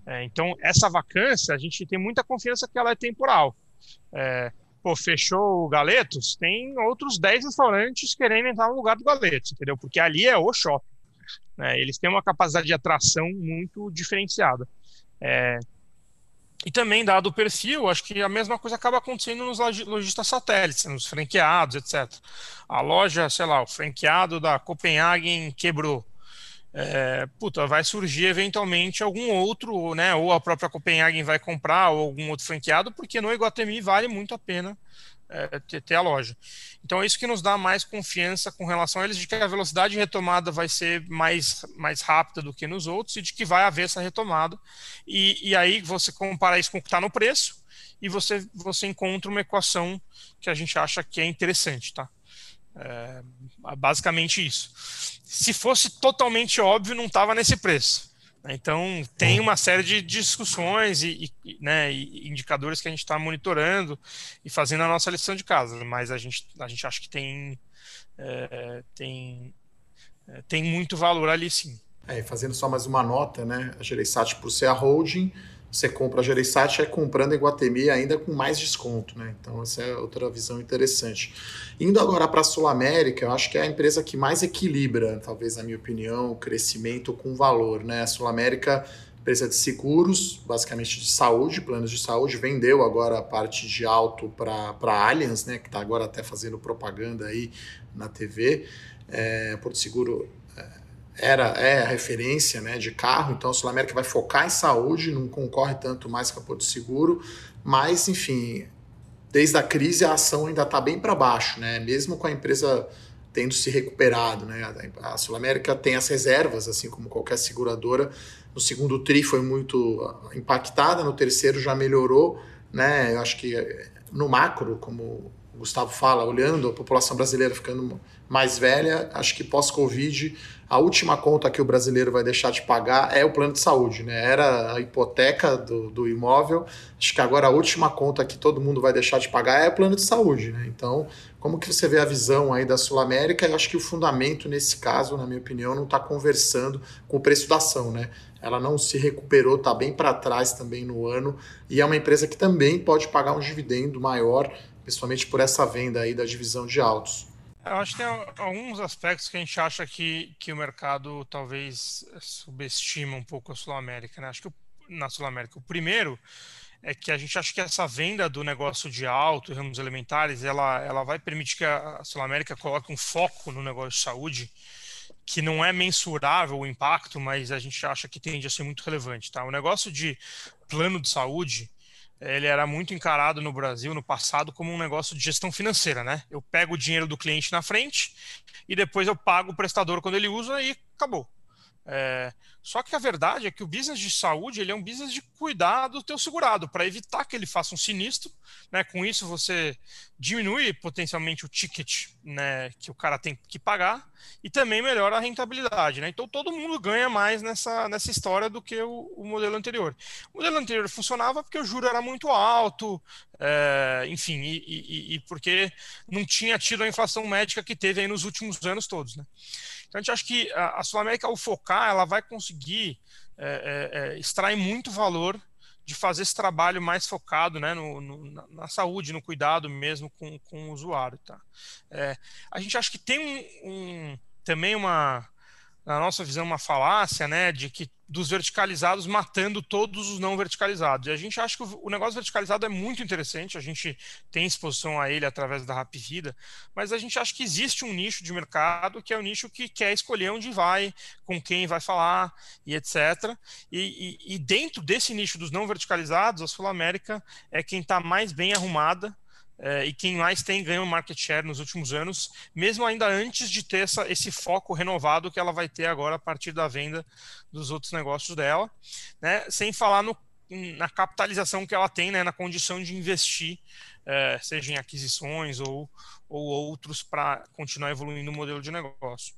É, então, essa vacância, a gente tem muita confiança que ela é temporal. É, pô, fechou o Galetos, tem outros 10 restaurantes querendo entrar no lugar do Galetos, entendeu? Porque ali é o shopping. Né? Eles têm uma capacidade de atração muito diferenciada. É, e também, dado o perfil, acho que a mesma coisa acaba acontecendo nos lojistas satélites, nos franqueados, etc. A loja, sei lá, o franqueado da Copenhagen quebrou. É, puta, vai surgir eventualmente algum outro, né? Ou a própria Copenhagen vai comprar, ou algum outro franqueado, porque no Iguatemi vale muito a pena é, ter, a loja. Então é isso que nos dá mais confiança com relação a eles de que a velocidade de retomada vai ser mais, mais rápida do que nos outros e de que vai haver essa retomada. E, e aí você compara isso com o que está no preço e você, você encontra uma equação que a gente acha que é interessante, tá? É, basicamente isso. Se fosse totalmente óbvio, não estava nesse preço. Então, tem uma série de discussões e, e, né, e indicadores que a gente está monitorando e fazendo a nossa lição de casa, mas a gente, a gente acha que tem, é, tem, é, tem muito valor ali sim. É, fazendo só mais uma nota, né? A Gereissat, por ser a holding, você compra a Gereissat é comprando em Guatemi ainda com mais desconto, né? Então essa é outra visão interessante. Indo agora para a Sul América, eu acho que é a empresa que mais equilibra, talvez na minha opinião, o crescimento com valor, né? A Sul América, empresa de seguros, basicamente de saúde, planos de saúde, vendeu agora a parte de alto para a Allianz, né? Que está agora até fazendo propaganda aí na TV. É, Porto Seguro era é a referência né, de carro, então a Sul América vai focar em saúde, não concorre tanto mais com a Porto Seguro, mas enfim, desde a crise a ação ainda está bem para baixo, né? Mesmo com a empresa tendo se recuperado, né? A Sul América tem as reservas, assim como qualquer seguradora. No segundo tri foi muito impactada, no terceiro já melhorou, né? Eu acho que no macro, como o Gustavo fala, olhando a população brasileira ficando mais velha, acho que pós-Covid a última conta que o brasileiro vai deixar de pagar é o plano de saúde, né? Era a hipoteca do, do imóvel, acho que agora a última conta que todo mundo vai deixar de pagar é o plano de saúde, né? Então, como que você vê a visão aí da Sul América? Eu acho que o fundamento nesse caso, na minha opinião, não está conversando com o preço da ação, né? Ela não se recuperou, está bem para trás também no ano e é uma empresa que também pode pagar um dividendo maior, principalmente por essa venda aí da divisão de autos. Eu acho que tem alguns aspectos que a gente acha que, que o mercado talvez subestima um pouco a Sul-América. Né? Acho que na Sul-América. O primeiro é que a gente acha que essa venda do negócio de alto, ramos elementares, ela, ela vai permitir que a Sul-América coloque um foco no negócio de saúde que não é mensurável o impacto, mas a gente acha que tende a ser muito relevante. Tá? O negócio de plano de saúde, ele era muito encarado no Brasil no passado como um negócio de gestão financeira, né? Eu pego o dinheiro do cliente na frente e depois eu pago o prestador quando ele usa e acabou. É, só que a verdade é que o business de saúde ele é um business de cuidar do teu segurado para evitar que ele faça um sinistro, né? Com isso você diminui potencialmente o ticket, né, que o cara tem que pagar e também melhora a rentabilidade, né? Então todo mundo ganha mais nessa, nessa história do que o, o modelo anterior. O modelo anterior funcionava porque o juro era muito alto, é, enfim, e, e, e porque não tinha tido a inflação médica que teve nos últimos anos todos, né? Então a gente acha que a, Sul América, ao focar, ela vai conseguir é, é, é, extrair muito valor de fazer esse trabalho mais focado né, no, no, na saúde, no cuidado mesmo com, com o usuário. Tá? É, a gente acha que tem um, um, também uma, na nossa visão, uma falácia né, de que dos verticalizados matando todos os não verticalizados. E a gente acha que o negócio verticalizado é muito interessante, a gente tem exposição a ele através da Rap Vida, mas a gente acha que existe um nicho de mercado que é o nicho que quer escolher onde vai, com quem vai falar e etc. E, e, e dentro desse nicho dos não verticalizados, a Sul América é quem está mais bem arrumada é, e quem mais tem ganho market share nos últimos anos, mesmo ainda antes de ter essa, esse foco renovado que ela vai ter agora a partir da venda dos outros negócios dela, né? sem falar no, na capitalização que ela tem, né? na condição de investir, é, seja em aquisições ou, ou outros, para continuar evoluindo o modelo de negócio.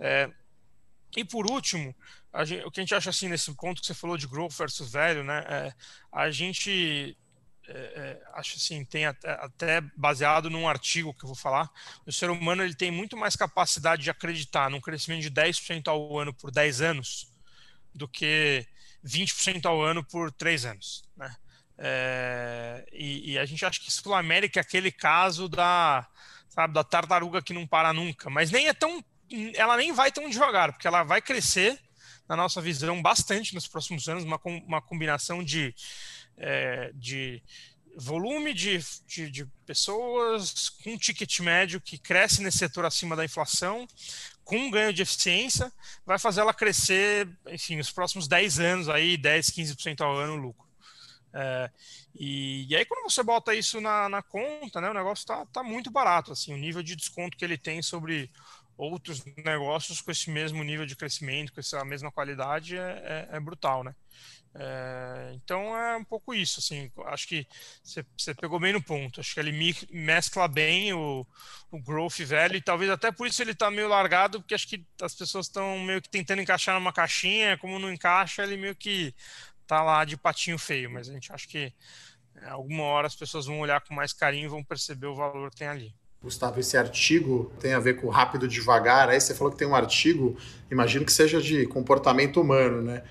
É, e por último, gente, o que a gente acha assim nesse ponto que você falou de growth versus value, né? A gente é, é, acho assim, tem até, até, baseado num artigo que eu vou falar, o ser humano ele tem muito mais capacidade de acreditar num crescimento de 10% ao ano por 10 anos do que 20% ao ano por 3 anos, né? É, e, e, a gente acha que Sul América é aquele caso da, sabe, da tartaruga que não para nunca, mas nem é tão, ela nem vai tão devagar, porque ela vai crescer, na nossa visão, bastante nos próximos anos, uma, uma combinação de é, de volume de, de, de, pessoas com ticket médio que cresce nesse setor acima da inflação, com um ganho de eficiência, vai fazer ela crescer, enfim, nos próximos 10 anos, aí 10, 15% ao ano lucro. É, e, e, aí quando você bota isso na, na conta, né, o negócio está tá muito barato, assim, o nível de desconto que ele tem sobre outros negócios com esse mesmo nível de crescimento, com essa mesma qualidade, é, é, é brutal, né? É, então é um pouco isso, assim, acho que você pegou bem no ponto, acho que ele mescla bem o, o growth velho e talvez até por isso ele está meio largado, porque acho que as pessoas estão meio que tentando encaixar numa caixinha, como não encaixa, ele meio que tá lá de patinho feio, mas a gente acha que é, alguma hora as pessoas vão olhar com mais carinho e vão perceber o valor que tem ali. Gustavo, esse artigo tem a ver com rápido devagar. Aí você falou que tem um artigo, imagino que seja de comportamento humano, né?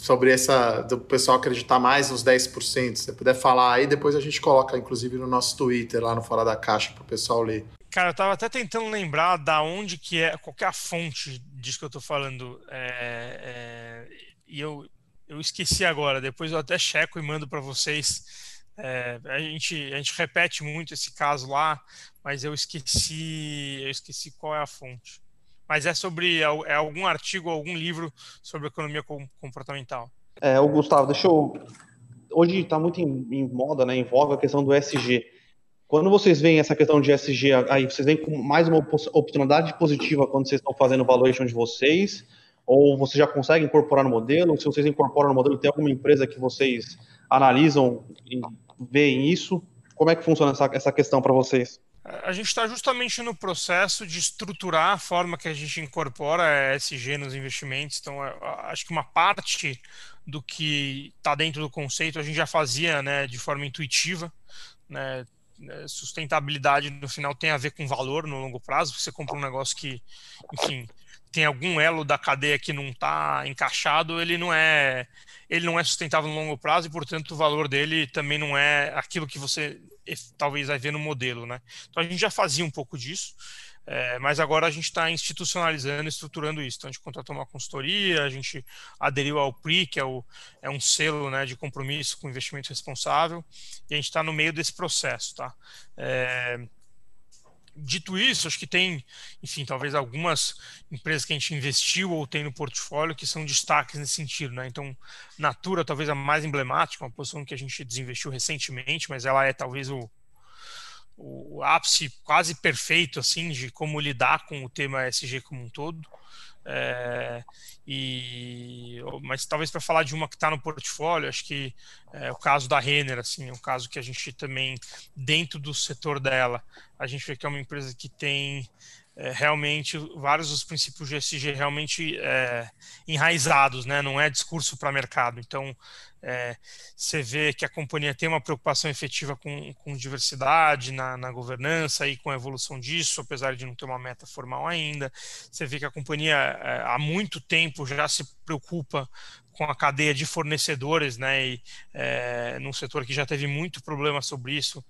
Sobre essa do pessoal acreditar mais nos 10%. Se você puder falar aí, depois a gente coloca, inclusive, no nosso Twitter, lá no Fora da Caixa, para o pessoal ler. Cara, eu tava até tentando lembrar da onde que é, qual que é a fonte disso que eu tô falando. É, é, e eu, eu esqueci agora, depois eu até checo e mando para vocês. É, a, gente, a gente repete muito esse caso lá, mas eu esqueci, eu esqueci qual é a fonte mas é sobre é algum artigo, algum livro sobre economia comportamental. É, o Gustavo, deixa eu. Hoje está muito em, em, moda, né, em voga a questão do SG. Quando vocês veem essa questão de SG, aí vocês veem com mais uma oportunidade positiva quando vocês estão fazendo o valuation de vocês, ou vocês já conseguem incorporar no modelo? Se vocês incorporam no modelo, tem alguma empresa que vocês analisam e veem isso? Como é que funciona essa, essa questão para vocês? A gente está justamente no processo de estruturar a forma que a gente incorpora ESG nos investimentos. Então, acho que uma parte do que está dentro do conceito a gente já fazia né, de forma intuitiva. Né, sustentabilidade no final tem a ver com valor no longo prazo. Você compra um negócio que, enfim, tem algum elo da cadeia que não está encaixado, ele não é ele não é sustentável no longo prazo e, portanto, o valor dele também não é aquilo que você talvez vai ver no modelo, né? Então a gente já fazia um pouco disso, é, mas agora a gente está institucionalizando, estruturando isso. Então a gente contratou uma consultoria, a gente aderiu ao PRI, que é, o, é um selo né, de compromisso com investimento responsável, e a gente está no meio desse processo, tá? É, dito isso, acho que tem, enfim, talvez algumas empresas que a gente investiu ou tem no portfólio que são destaques nesse sentido, né? Então, Natura talvez a mais emblemática, uma posição que a gente desinvestiu recentemente, mas ela é talvez o, o ápice quase perfeito, assim, de como lidar com o tema SG como um todo. É, e, mas talvez para falar de uma que está no portfólio, acho que é o caso da Renner, assim, é um caso que a gente também, dentro do setor dela, a gente vê que é uma empresa que tem é, realmente vários dos princípios de ESG realmente é, enraizados, né? não é discurso para mercado. Então, é, você vê que a companhia tem uma preocupação efetiva com, com diversidade na, na, governança e com a evolução disso, apesar de não ter uma meta formal ainda. Você vê que a companhia é, há muito tempo já se preocupa com a cadeia de fornecedores, né? E é, num setor que já teve muito problema sobre isso.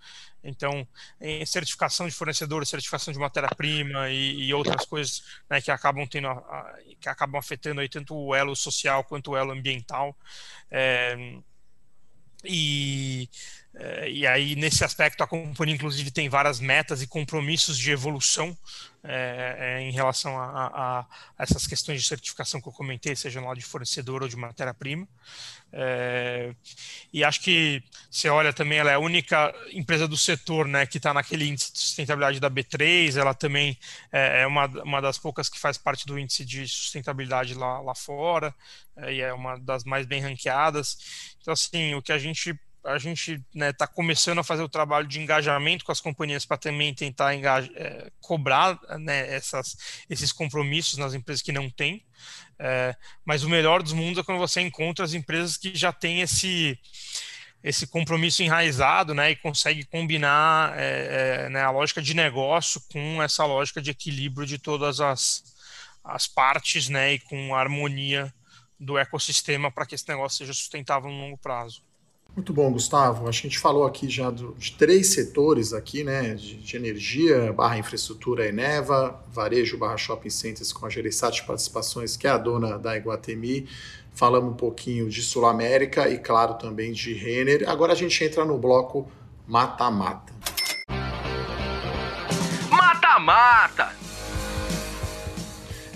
Então, em certificação de fornecedores, certificação de matéria-prima e, e, outras coisas né, que acabam tendo, a, que acabam afetando aí tanto o elo social quanto o elo ambiental. É, e e aí, nesse aspecto, a companhia, inclusive, tem várias metas e compromissos de evolução é, é, em relação a, a, a, essas questões de certificação que eu comentei, seja lá de fornecedor ou de matéria-prima. E acho que você olha também, ela é a única empresa do setor né, que está naquele índice de sustentabilidade da B3, ela também é, uma, uma das poucas que faz parte do índice de sustentabilidade lá, lá fora, e é uma das mais bem ranqueadas. Então, assim, o que a gente a gente está né, tá começando a fazer o trabalho de engajamento com as companhias para também tentar é, cobrar né, essas, esses compromissos nas empresas que não têm. É, mas o melhor dos mundos é quando você encontra as empresas que já têm esse, esse compromisso enraizado né, e consegue combinar é, é né, a lógica de negócio com essa lógica de equilíbrio de todas as, as partes né, e com a harmonia do ecossistema para que esse negócio seja sustentável no longo prazo. Muito bom, Gustavo. Acho que a gente falou aqui já do, de três setores aqui, né? De, de, energia, barra infraestrutura Eneva, varejo barra shopping centers com a Gereissat Participações, que é a dona da Iguatemi. Falamos um pouquinho de Sul América e, claro, também de Renner. Agora a gente entra no bloco mata-mata. Mata-mata!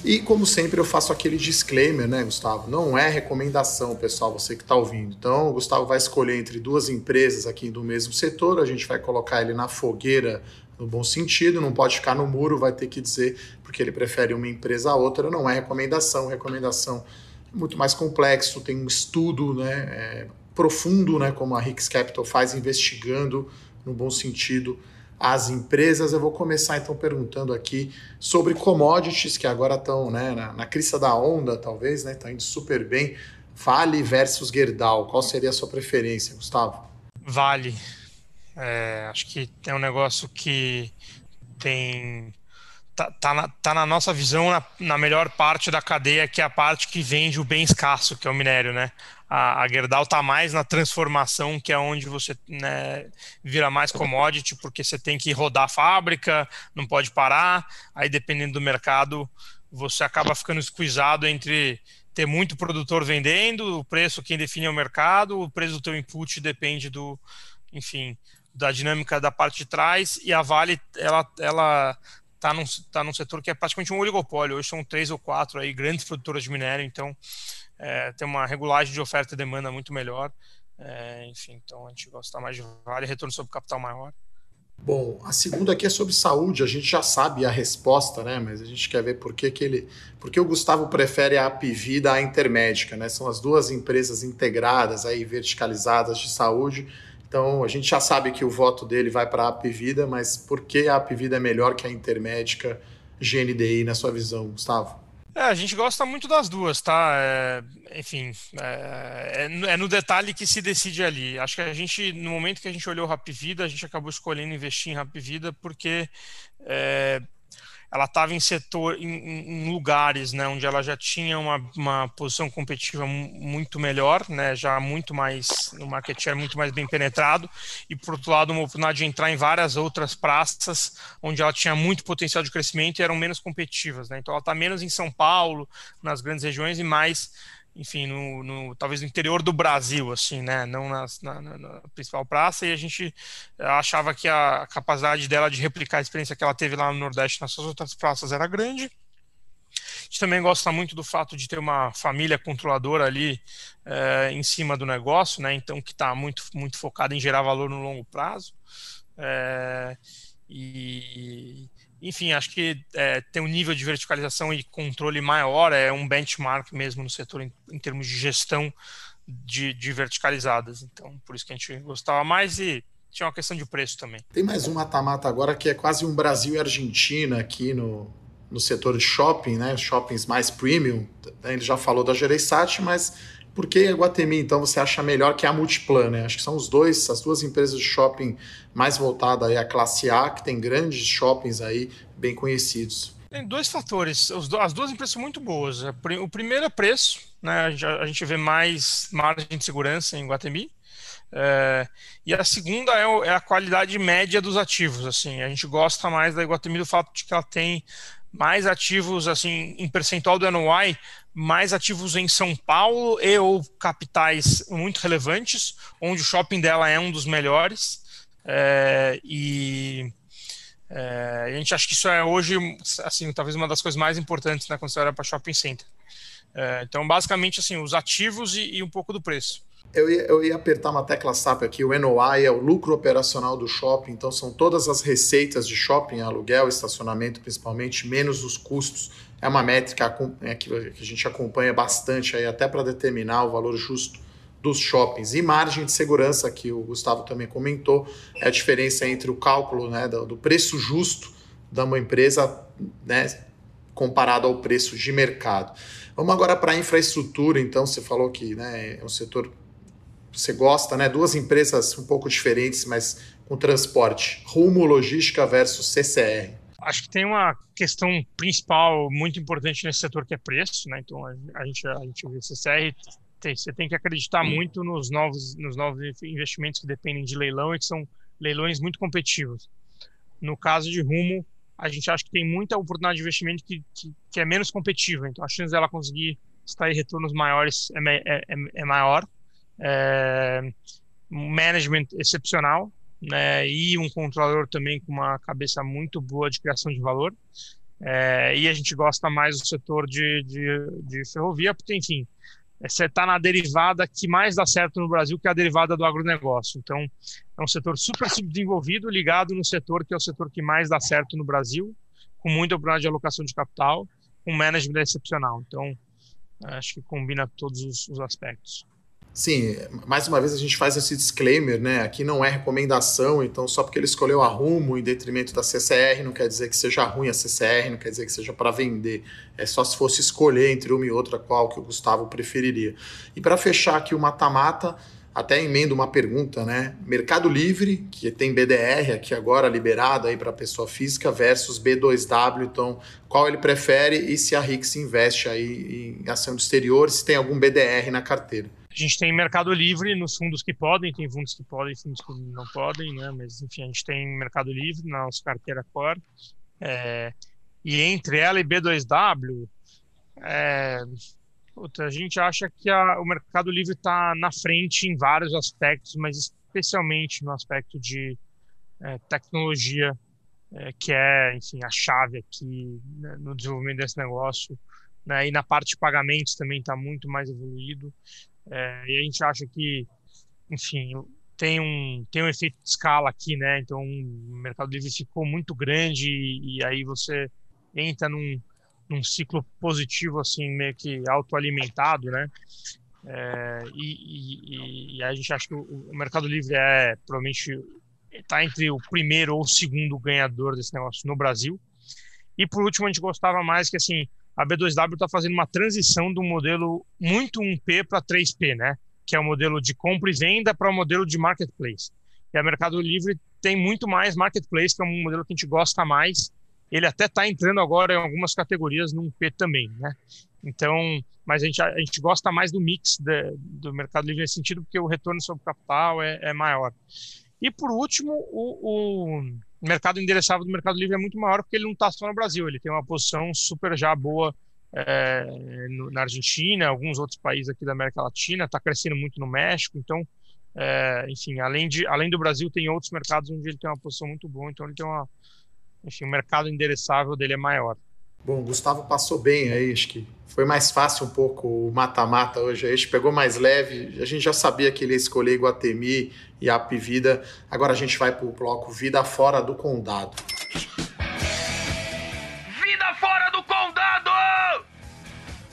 E como sempre eu faço aquele disclaimer, né, Gustavo? Não é recomendação, pessoal, você que está ouvindo. Então, o Gustavo vai escolher entre duas empresas aqui do mesmo setor, a gente vai colocar ele na fogueira no bom sentido, não pode ficar no muro, vai ter que dizer porque ele prefere uma empresa a outra. Não é recomendação, recomendação é muito mais complexo, tem um estudo né, é, profundo, né, como a Rix Capital faz, investigando no bom sentido as empresas. Eu vou começar então perguntando aqui sobre commodities que agora estão né, na, na crista da onda, talvez, né? Está indo super bem. Vale versus Gerdau, qual seria a sua preferência, Gustavo? Vale. É, acho que é um negócio que tem tá, tá, na, tá na nossa visão na, na, melhor parte da cadeia, que é a parte que vende o bem escasso, que é o minério, né? A, a Gerdau tá mais na transformação, que é onde você né, vira mais commodity, porque você tem que rodar a fábrica, não pode parar, aí dependendo do mercado, você acaba ficando esquisado entre ter muito produtor vendendo, o preço quem define é o mercado, o preço do teu input depende do, enfim, da dinâmica da parte de trás, e a Vale, ela, ela está num, tá num setor que é praticamente um oligopólio. Hoje são três ou quatro aí, grandes produtoras de minério, então é, tem uma regulagem de oferta e demanda muito melhor. É, enfim, então a gente gosta mais de vale, retorno sobre capital maior. Bom, a segunda aqui é sobre saúde. A gente já sabe a resposta, né? Mas a gente quer ver por que, que ele. Porque o Gustavo prefere a Apivida à Intermédica, né? São as duas empresas integradas aí, verticalizadas de saúde então, a gente já sabe que o voto dele vai para a Apvida, mas por que a Apvida é melhor que a Intermédica GNDI, na sua visão, Gustavo? É, a gente gosta muito das duas, tá? É, enfim, é, é, é, no detalhe que se decide ali. Acho que a gente, no momento que a gente olhou Rapvida, a gente acabou escolhendo investir em Rapvida porque é, ela estava em setor, em, em, lugares, né, onde ela já tinha uma, uma posição competitiva muito melhor, né, já muito mais, no market share muito mais bem penetrado, e por outro lado uma oportunidade de entrar em várias outras praças, onde ela tinha muito potencial de crescimento e eram menos competitivas, né, então ela está menos em São Paulo, nas grandes regiões, e mais enfim, no, no, talvez no interior do Brasil, assim, né? Não nas, na, na, principal praça, e a gente achava que a capacidade dela de replicar a experiência que ela teve lá no Nordeste nas suas outras praças era grande. A gente também gosta muito do fato de ter uma família controladora ali é, em cima do negócio, né? Então, que está muito, muito focada em gerar valor no longo prazo. É, e, enfim, acho que é, tem um nível de verticalização e controle maior, é um benchmark mesmo no setor em, em termos de gestão de, de, verticalizadas. Então, por isso que a gente gostava mais e tinha uma questão de preço também. Tem mais um mata-mata agora que é quase um Brasil e Argentina aqui no, no setor de shopping, né? Shoppings mais premium. Ele já falou da Gereissat, mas por que a Guatemi, então, você acha melhor que a Multiplan? Né? Acho que são os dois, as duas empresas de shopping mais voltadas aí à classe A, que tem grandes shoppings aí bem conhecidos. Tem dois fatores. As duas empresas são muito boas. O primeiro é preço, né? A gente vê mais margem de segurança em Guatemi. É, e a segunda é, é, a qualidade média dos ativos. Assim, a gente gosta mais da Iguatemi do fato de que ela tem mais ativos assim em percentual do NOI, mais ativos em São Paulo e ou capitais muito relevantes, onde o shopping dela é um dos melhores. É, e é, a gente acha que isso é hoje assim talvez uma das coisas mais importantes né, quando você olha para shopping center. É, então, basicamente, assim, os ativos e, e um pouco do preço. Eu ia, eu ia apertar uma tecla SAP aqui, o NOI é o lucro operacional do shopping, então são todas as receitas de shopping, aluguel, estacionamento principalmente, menos os custos. É uma métrica é, que a gente acompanha bastante aí, até para determinar o valor justo dos shoppings. E margem de segurança, que o Gustavo também comentou, é a diferença entre o cálculo né, do, preço justo de uma empresa né, comparado ao preço de mercado. Vamos agora para a infraestrutura, então, você falou que né, é um setor você gosta, né? Duas empresas um pouco diferentes, mas com transporte. Rumo Logística versus CCR. Acho que tem uma questão principal muito importante nesse setor que é preço, né? Então a gente a gente vê CCR tem, você tem que acreditar muito nos novos nos novos investimentos que dependem de leilão e que são leilões muito competitivos. No caso de Rumo, a gente acha que tem muita oportunidade de investimento que, que, que é menos competitiva. Então a chance dela conseguir extrair retornos maiores é, é, é, é maior é, management excepcional, né, e um controlador também com uma cabeça muito boa de criação de valor. É, e a gente gosta mais do setor de, de, de ferrovia, porque, enfim, você está na derivada que mais dá certo no Brasil, que é a derivada do agronegócio. Então, é um setor super subdesenvolvido, ligado no setor que é o setor que mais dá certo no Brasil, com muita oportunidade de alocação de capital, com management excepcional. Então, acho que combina todos os, os aspectos. Sim, mais uma vez a gente faz esse disclaimer, né? Aqui não é recomendação, então só porque ele escolheu a Rumo em detrimento da CCR não quer dizer que seja ruim a CCR, não quer dizer que seja para vender. É só se fosse escolher entre uma e outra qual que o Gustavo preferiria. E para fechar aqui o mata-mata, até emendo uma pergunta, né? Mercado Livre, que tem BDR aqui agora liberado aí para pessoa física, versus B2W, então qual ele prefere e se a Rix investe aí em ação de exterior, se tem algum BDR na carteira. A gente tem mercado livre nos fundos que podem, tem fundos que podem, fundos que não podem, né? Mas enfim, a gente tem mercado livre na nossa carteira core. É, e entre ela e B2W, é, a gente acha que a, o mercado livre está na frente em vários aspectos, mas especialmente no aspecto de é, tecnologia, é, que é, enfim, a chave aqui né, no desenvolvimento desse negócio. Né, e na parte de pagamentos também está muito mais evoluído. É, e a gente acha que, enfim, tem um, tem um efeito de escala aqui, né? Então o Mercado Livre ficou muito grande e, e aí você entra num, num ciclo positivo, assim, meio que autoalimentado, né? É, e, e, e, a gente acha que o, o Mercado Livre é provavelmente está entre o primeiro ou o segundo ganhador desse negócio no Brasil. E por último, a gente gostava mais que assim a B2W está fazendo uma transição do modelo muito 1P para 3P, né? Que é o modelo de compra e venda para o modelo de marketplace. E a Mercado Livre tem muito mais marketplace, que é um modelo que a gente gosta mais. Ele até está entrando agora em algumas categorias no 1P também, né? Então, mas a gente, a gente gosta mais do mix de, do Mercado Livre nesse sentido, porque o retorno sobre capital é, é maior. E por último, o, o o mercado endereçável do Mercado Livre é muito maior porque ele não está só no Brasil, ele tem uma posição super já boa é, no, na Argentina, alguns outros países aqui da América Latina, está crescendo muito no México, então, é, enfim, além, de, além do Brasil, tem outros mercados onde ele tem uma posição muito boa, então ele tem uma, enfim, o mercado endereçável dele é maior. Bom, o Gustavo passou bem aí, acho que foi mais fácil um pouco o mata-mata hoje. A gente pegou mais leve, a gente já sabia que ele ia escolher Guatemi e a Vida. Agora a gente vai para o bloco Vida Fora do Condado. Vida Fora do Condado!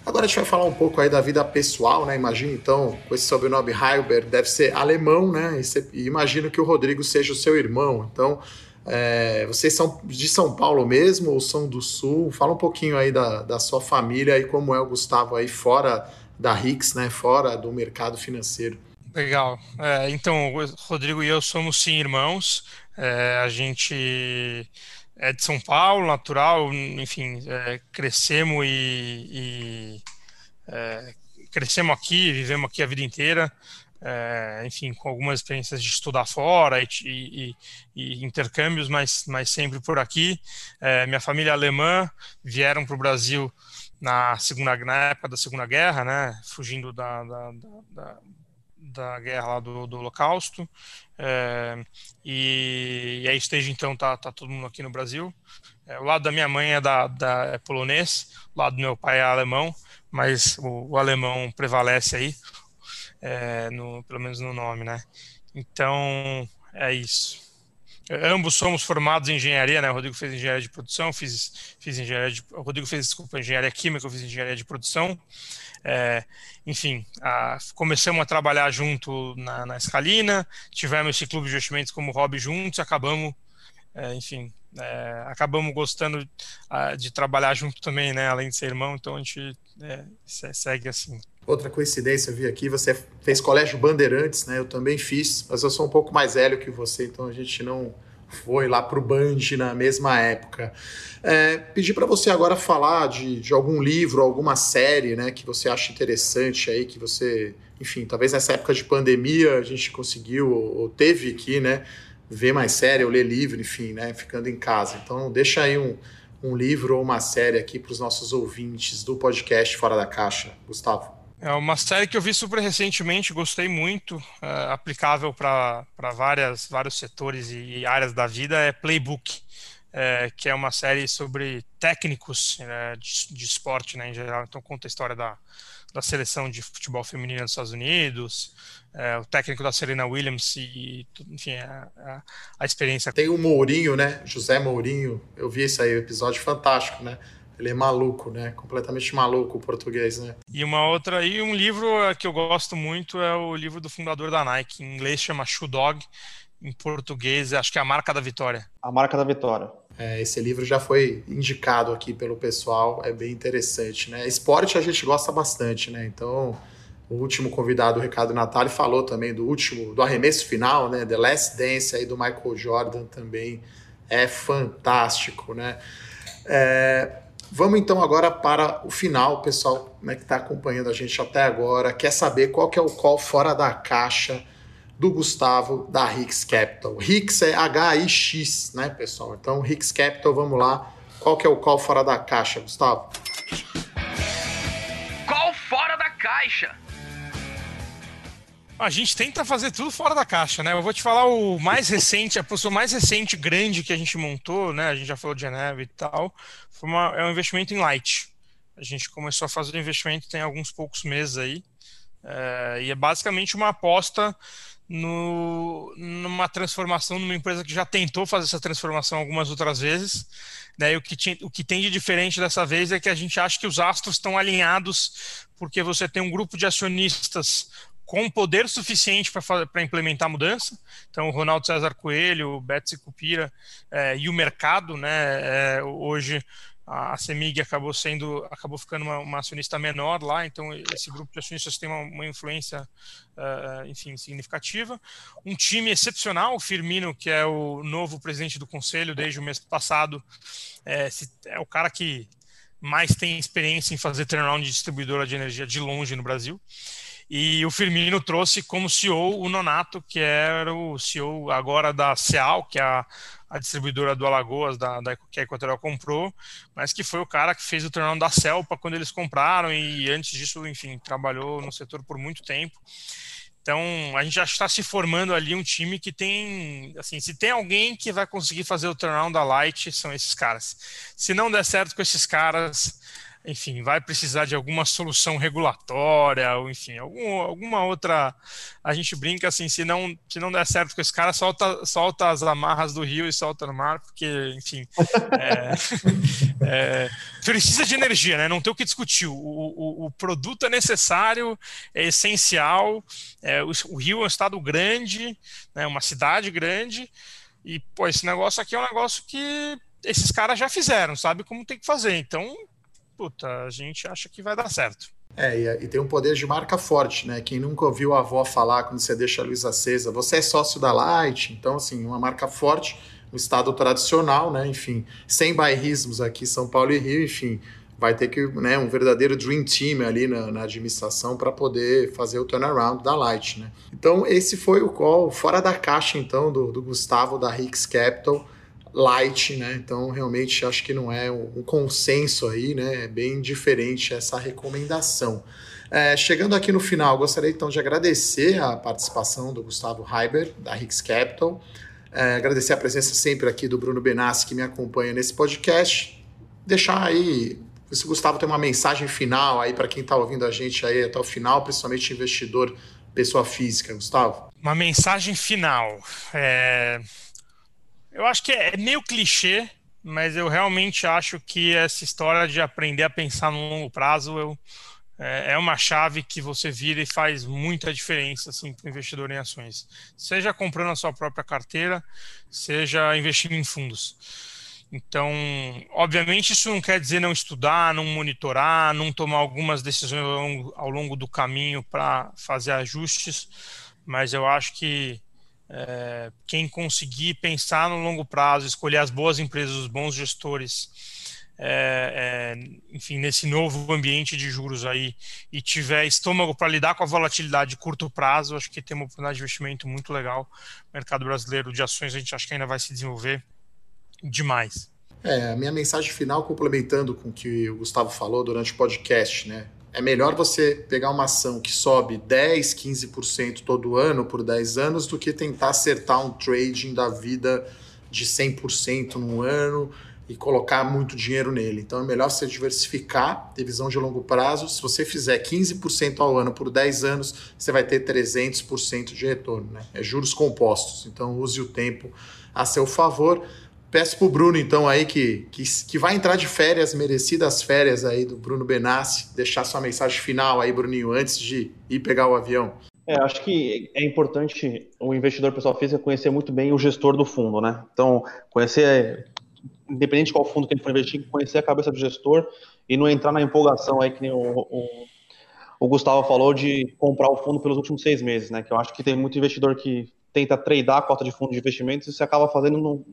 Agora a gente vai falar um pouco aí da vida pessoal, né? Imagina então, com esse sobrenome Heilberg, deve ser alemão, né? E, imagino que o Rodrigo seja o seu irmão. Então, é, vocês são de São Paulo mesmo ou são do Sul? Fala um pouquinho aí da, da sua família e como é o Gustavo aí fora da Rix, né? Fora do mercado financeiro. Legal. É, então, Rodrigo e eu somos sim irmãos. É, a gente é de São Paulo, natural, enfim, é, crescemos e, e é, crescemos aqui, vivemos aqui a vida inteira, é, enfim, com algumas experiências de estudar fora e, e, e intercâmbios, mas, mas sempre por aqui. É, minha família é alemã vieram para o Brasil na segunda na época da Segunda Guerra, né, fugindo da, da, da, da guerra lá do, do Holocausto. É, e, e aí, desde então, tá, tá todo mundo aqui no Brasil. É, o lado da minha mãe é, da, é polonês, o lado do meu pai é alemão, mas o, o alemão prevalece aí, é, no, pelo menos no nome, né? Então, é isso. Ambos somos formados em engenharia, né? O Rodrigo fez engenharia de produção, fiz, fiz engenharia de, o Rodrigo fez, desculpa, engenharia química, eu fiz engenharia de produção. É, enfim, a, começamos a trabalhar junto na, na Escalina, tivemos esse clube de investimentos como hobby juntos, acabamos, é, enfim, é, acabamos gostando de trabalhar junto também, né? Além de ser irmão, então a gente é, segue assim. Outra coincidência, eu vi aqui, você fez colégio Bandeirantes, né? Eu também fiz, mas eu sou um pouco mais velho que você, então a gente não foi lá para o Band na mesma época. É, pedir para você agora falar de, de algum livro, alguma série, né, que você acha interessante aí, que você, enfim, talvez nessa época de pandemia a gente conseguiu ou, teve aqui, né, ver mais série ou ler livro, enfim, né, ficando em casa. Então deixa aí um, um livro ou uma série aqui para os nossos ouvintes do podcast Fora da Caixa, Gustavo. É uma série que eu vi super recentemente, gostei muito, é, aplicável para vários setores e áreas da vida, é Playbook, é, que é uma série sobre técnicos é, de, de, esporte né, em geral. Então, conta a história da, da seleção de futebol feminino dos Estados Unidos, é, o técnico da Serena Williams e, enfim, a, a, a experiência. Tem o Mourinho, né? José Mourinho, eu vi esse aí, o episódio fantástico, né? Ele é maluco, né? Completamente maluco o português, né? E uma outra, e um livro que eu gosto muito é o livro do fundador da Nike. Em inglês chama Shoe Dog, em português acho que é a marca da vitória. A marca da vitória. É, esse livro já foi indicado aqui pelo pessoal, é bem interessante, né? Esporte a gente gosta bastante, né? Então, o último convidado, o Ricardo Natali, falou também do último, do arremesso final, né? The Last Dance aí do Michael Jordan também é fantástico, né? É, Vamos então agora para o final, pessoal, né, que está acompanhando a gente até agora, quer saber qual que é o call fora da caixa do Gustavo da Hicks Capital. Hicks é H-I-X, né, pessoal? Então, Hicks Capital, vamos lá. Qual que é o call fora da caixa, Gustavo? Call fora da caixa. A gente tenta fazer tudo fora da caixa, né? Eu vou te falar o mais recente, a posição mais recente grande que a gente montou, né? A gente já falou de Geneva e tal, foi uma, é um investimento em Light. A gente começou a fazer o investimento tem alguns poucos meses aí, é, e é basicamente uma aposta no, numa transformação numa empresa que já tentou fazer essa transformação algumas outras vezes. Né, e o que, tinha, o que tem de diferente dessa vez é que a gente acha que os astros estão alinhados porque você tem um grupo de acionistas com poder suficiente para implementar a mudança. Então, o Ronaldo César Coelho, o Betsy Cupira é, e o mercado, né, é, hoje a CEMIG acabou sendo, acabou ficando uma, uma, acionista menor lá, então esse grupo de acionistas tem uma, uma influência, uh, enfim, significativa. Um time excepcional, o Firmino, que é o novo presidente do conselho desde o mês passado, é, é o cara que mais tem experiência em fazer turnaround de distribuidora de energia de longe no Brasil. E o Firmino trouxe como CEO o Nonato, que era o CEO agora da Ceal, que é a, a distribuidora do Alagoas, da, da, que a Equatorial comprou, mas que foi o cara que fez o turnaround da Celpa quando eles compraram e antes disso, enfim, trabalhou no setor por muito tempo. Então, a gente já está se formando ali um time que tem, assim, se tem alguém que vai conseguir fazer o turnaround da Light, são esses caras. Se não der certo com esses caras, enfim, vai precisar de alguma solução regulatória, ou enfim, algum, alguma outra. A gente brinca assim, se não, se não der certo com esse cara, solta, solta as amarras do rio e solta no mar, porque, enfim, *laughs* é, é, precisa de energia, né? Não tem o que discutir. O, o, o produto é necessário, é essencial. É, o, o Rio é um estado grande, né, uma cidade grande, e, pô, esse negócio aqui é um negócio que esses caras já fizeram, sabe como tem que fazer. Então, puta, a gente acha que vai dar certo. É, e, tem um poder de marca forte, né? Quem nunca ouviu a avó falar quando você deixa a luz acesa, você é sócio da Light, então, assim, uma marca forte, um estado tradicional, né? Enfim, sem bairrismos aqui, São Paulo e Rio, enfim, vai ter que, né, um verdadeiro dream team ali na, na administração para poder fazer o turnaround da Light, né? Então, esse foi o call fora da caixa, então, do, do Gustavo da Hicks Capital, Light, né? Então, realmente, acho que não é um consenso aí, né? É bem diferente essa recomendação. É, chegando aqui no final, gostaria então de agradecer a participação do Gustavo Heiber, da Hicks Capital, é, agradecer a presença sempre aqui do Bruno Benassi, que me acompanha nesse podcast, deixar aí se o Gustavo tem uma mensagem final aí para quem está ouvindo a gente aí até o final, principalmente investidor, pessoa física, Gustavo. Uma mensagem final. É... Eu acho que é meio clichê, mas eu realmente acho que essa história de aprender a pensar no longo prazo eu, é, é uma chave que você vira e faz muita diferença assim, para o investidor em ações. Seja comprando a sua própria carteira, seja investindo em fundos. Então, obviamente, isso não quer dizer não estudar, não monitorar, não tomar algumas decisões ao longo, ao longo do caminho para fazer ajustes, mas eu acho que é, quem conseguir pensar no longo prazo, escolher as boas empresas, os bons gestores, é, é, enfim, nesse novo ambiente de juros aí e tiver estômago para lidar com a volatilidade de curto prazo, acho que tem uma oportunidade de investimento muito legal. O mercado brasileiro de ações a gente acha que ainda vai se desenvolver demais. É, a minha mensagem final, complementando com o que o Gustavo falou durante o podcast, né? É melhor você pegar uma ação que sobe 10, 15% todo ano por 10 anos do que tentar acertar um trading da vida de 100% num ano e colocar muito dinheiro nele. Então é melhor você diversificar, ter visão de longo prazo. Se você fizer 15% ao ano por 10 anos, você vai ter 300% de retorno. Né? É juros compostos. Então use o tempo a seu favor. Peço pro Bruno, então, aí, que, que, que vai entrar de férias, merecidas férias aí do Bruno Benassi, deixar sua mensagem final aí, Bruninho, antes de ir pegar o avião. É, acho que é importante o investidor pessoal físico conhecer muito bem o gestor do fundo, né? Então, conhecer, independente de qual fundo que ele for investir, conhecer a cabeça do gestor e não entrar na empolgação aí que nem o, o, o Gustavo falou de comprar o fundo pelos últimos seis meses, né? Que eu acho que tem muito investidor que tenta tradear a cota de fundo de investimentos você acaba fazendo não,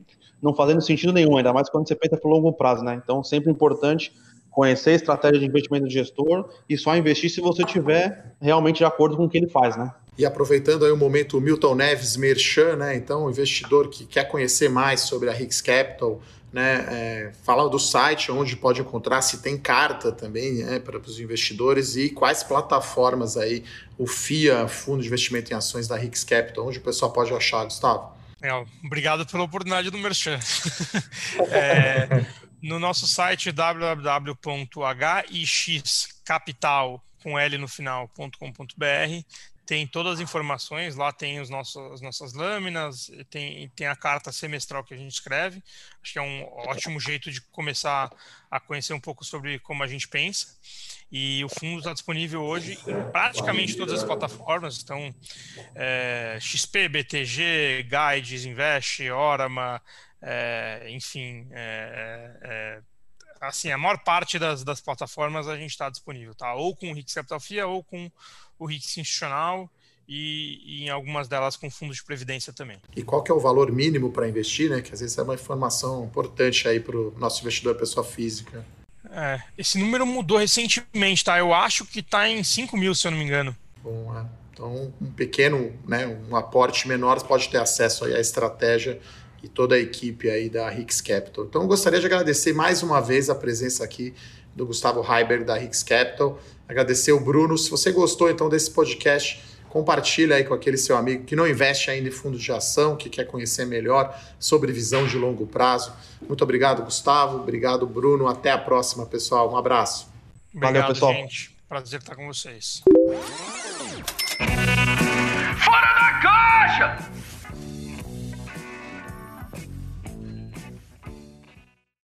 não fazendo sentido nenhum, ainda mais quando você pensa para longo prazo, né? Então, sempre importante conhecer a estratégia de investimento do gestor e só investir se você tiver realmente de acordo com o que ele faz, né? E aproveitando aí o momento Milton Neves Merchan, né? Então, investidor que quer conhecer mais sobre a Hicks Capital, né? É, fala do site onde pode encontrar, se tem carta também né, para os investidores e quais plataformas aí o FIA, Fundo de Investimento em Ações da Hicks Capital, onde o pessoal pode achar, Gustavo. É, obrigado pela oportunidade do Merchan. *laughs* é, no nosso site www.hixcapital com L no final.com.br tem todas as informações, lá tem os nossos, as nossas lâminas, tem, tem a carta semestral que a gente escreve. Acho que é um ótimo jeito de começar a conhecer um pouco sobre como a gente pensa. E o fundo está disponível hoje em praticamente todas as plataformas. Então, é, XP, BTG, Guides, Invest, Orama, é, enfim, é, assim, a maior parte das, das plataformas a gente está disponível, tá? Ou com o Rix Capital FIA ou com o RICS institucional e, e, em algumas delas com fundos de previdência também. E qual que é o valor mínimo para investir, né? Que às vezes é uma informação importante aí para o nosso investidor pessoa física. É, esse número mudou recentemente, tá? Eu acho que está em 5 mil, se eu não me engano. Bom, é. Então, um pequeno, né, um aporte menor pode ter acesso aí à estratégia e toda a equipe aí da Rix Capital. Então, eu gostaria de agradecer mais uma vez a presença aqui do Gustavo Heiberg da Rix Capital. Agradecer o Bruno. Se você gostou então desse podcast, compartilha aí com aquele seu amigo que não investe ainda em fundos de ação, que quer conhecer melhor sobre visão de longo prazo. Muito obrigado, Gustavo. Obrigado, Bruno. Até a próxima, pessoal. Um abraço. Obrigado, Valeu, pessoal. gente. Prazer estar com vocês. Fora da caixa!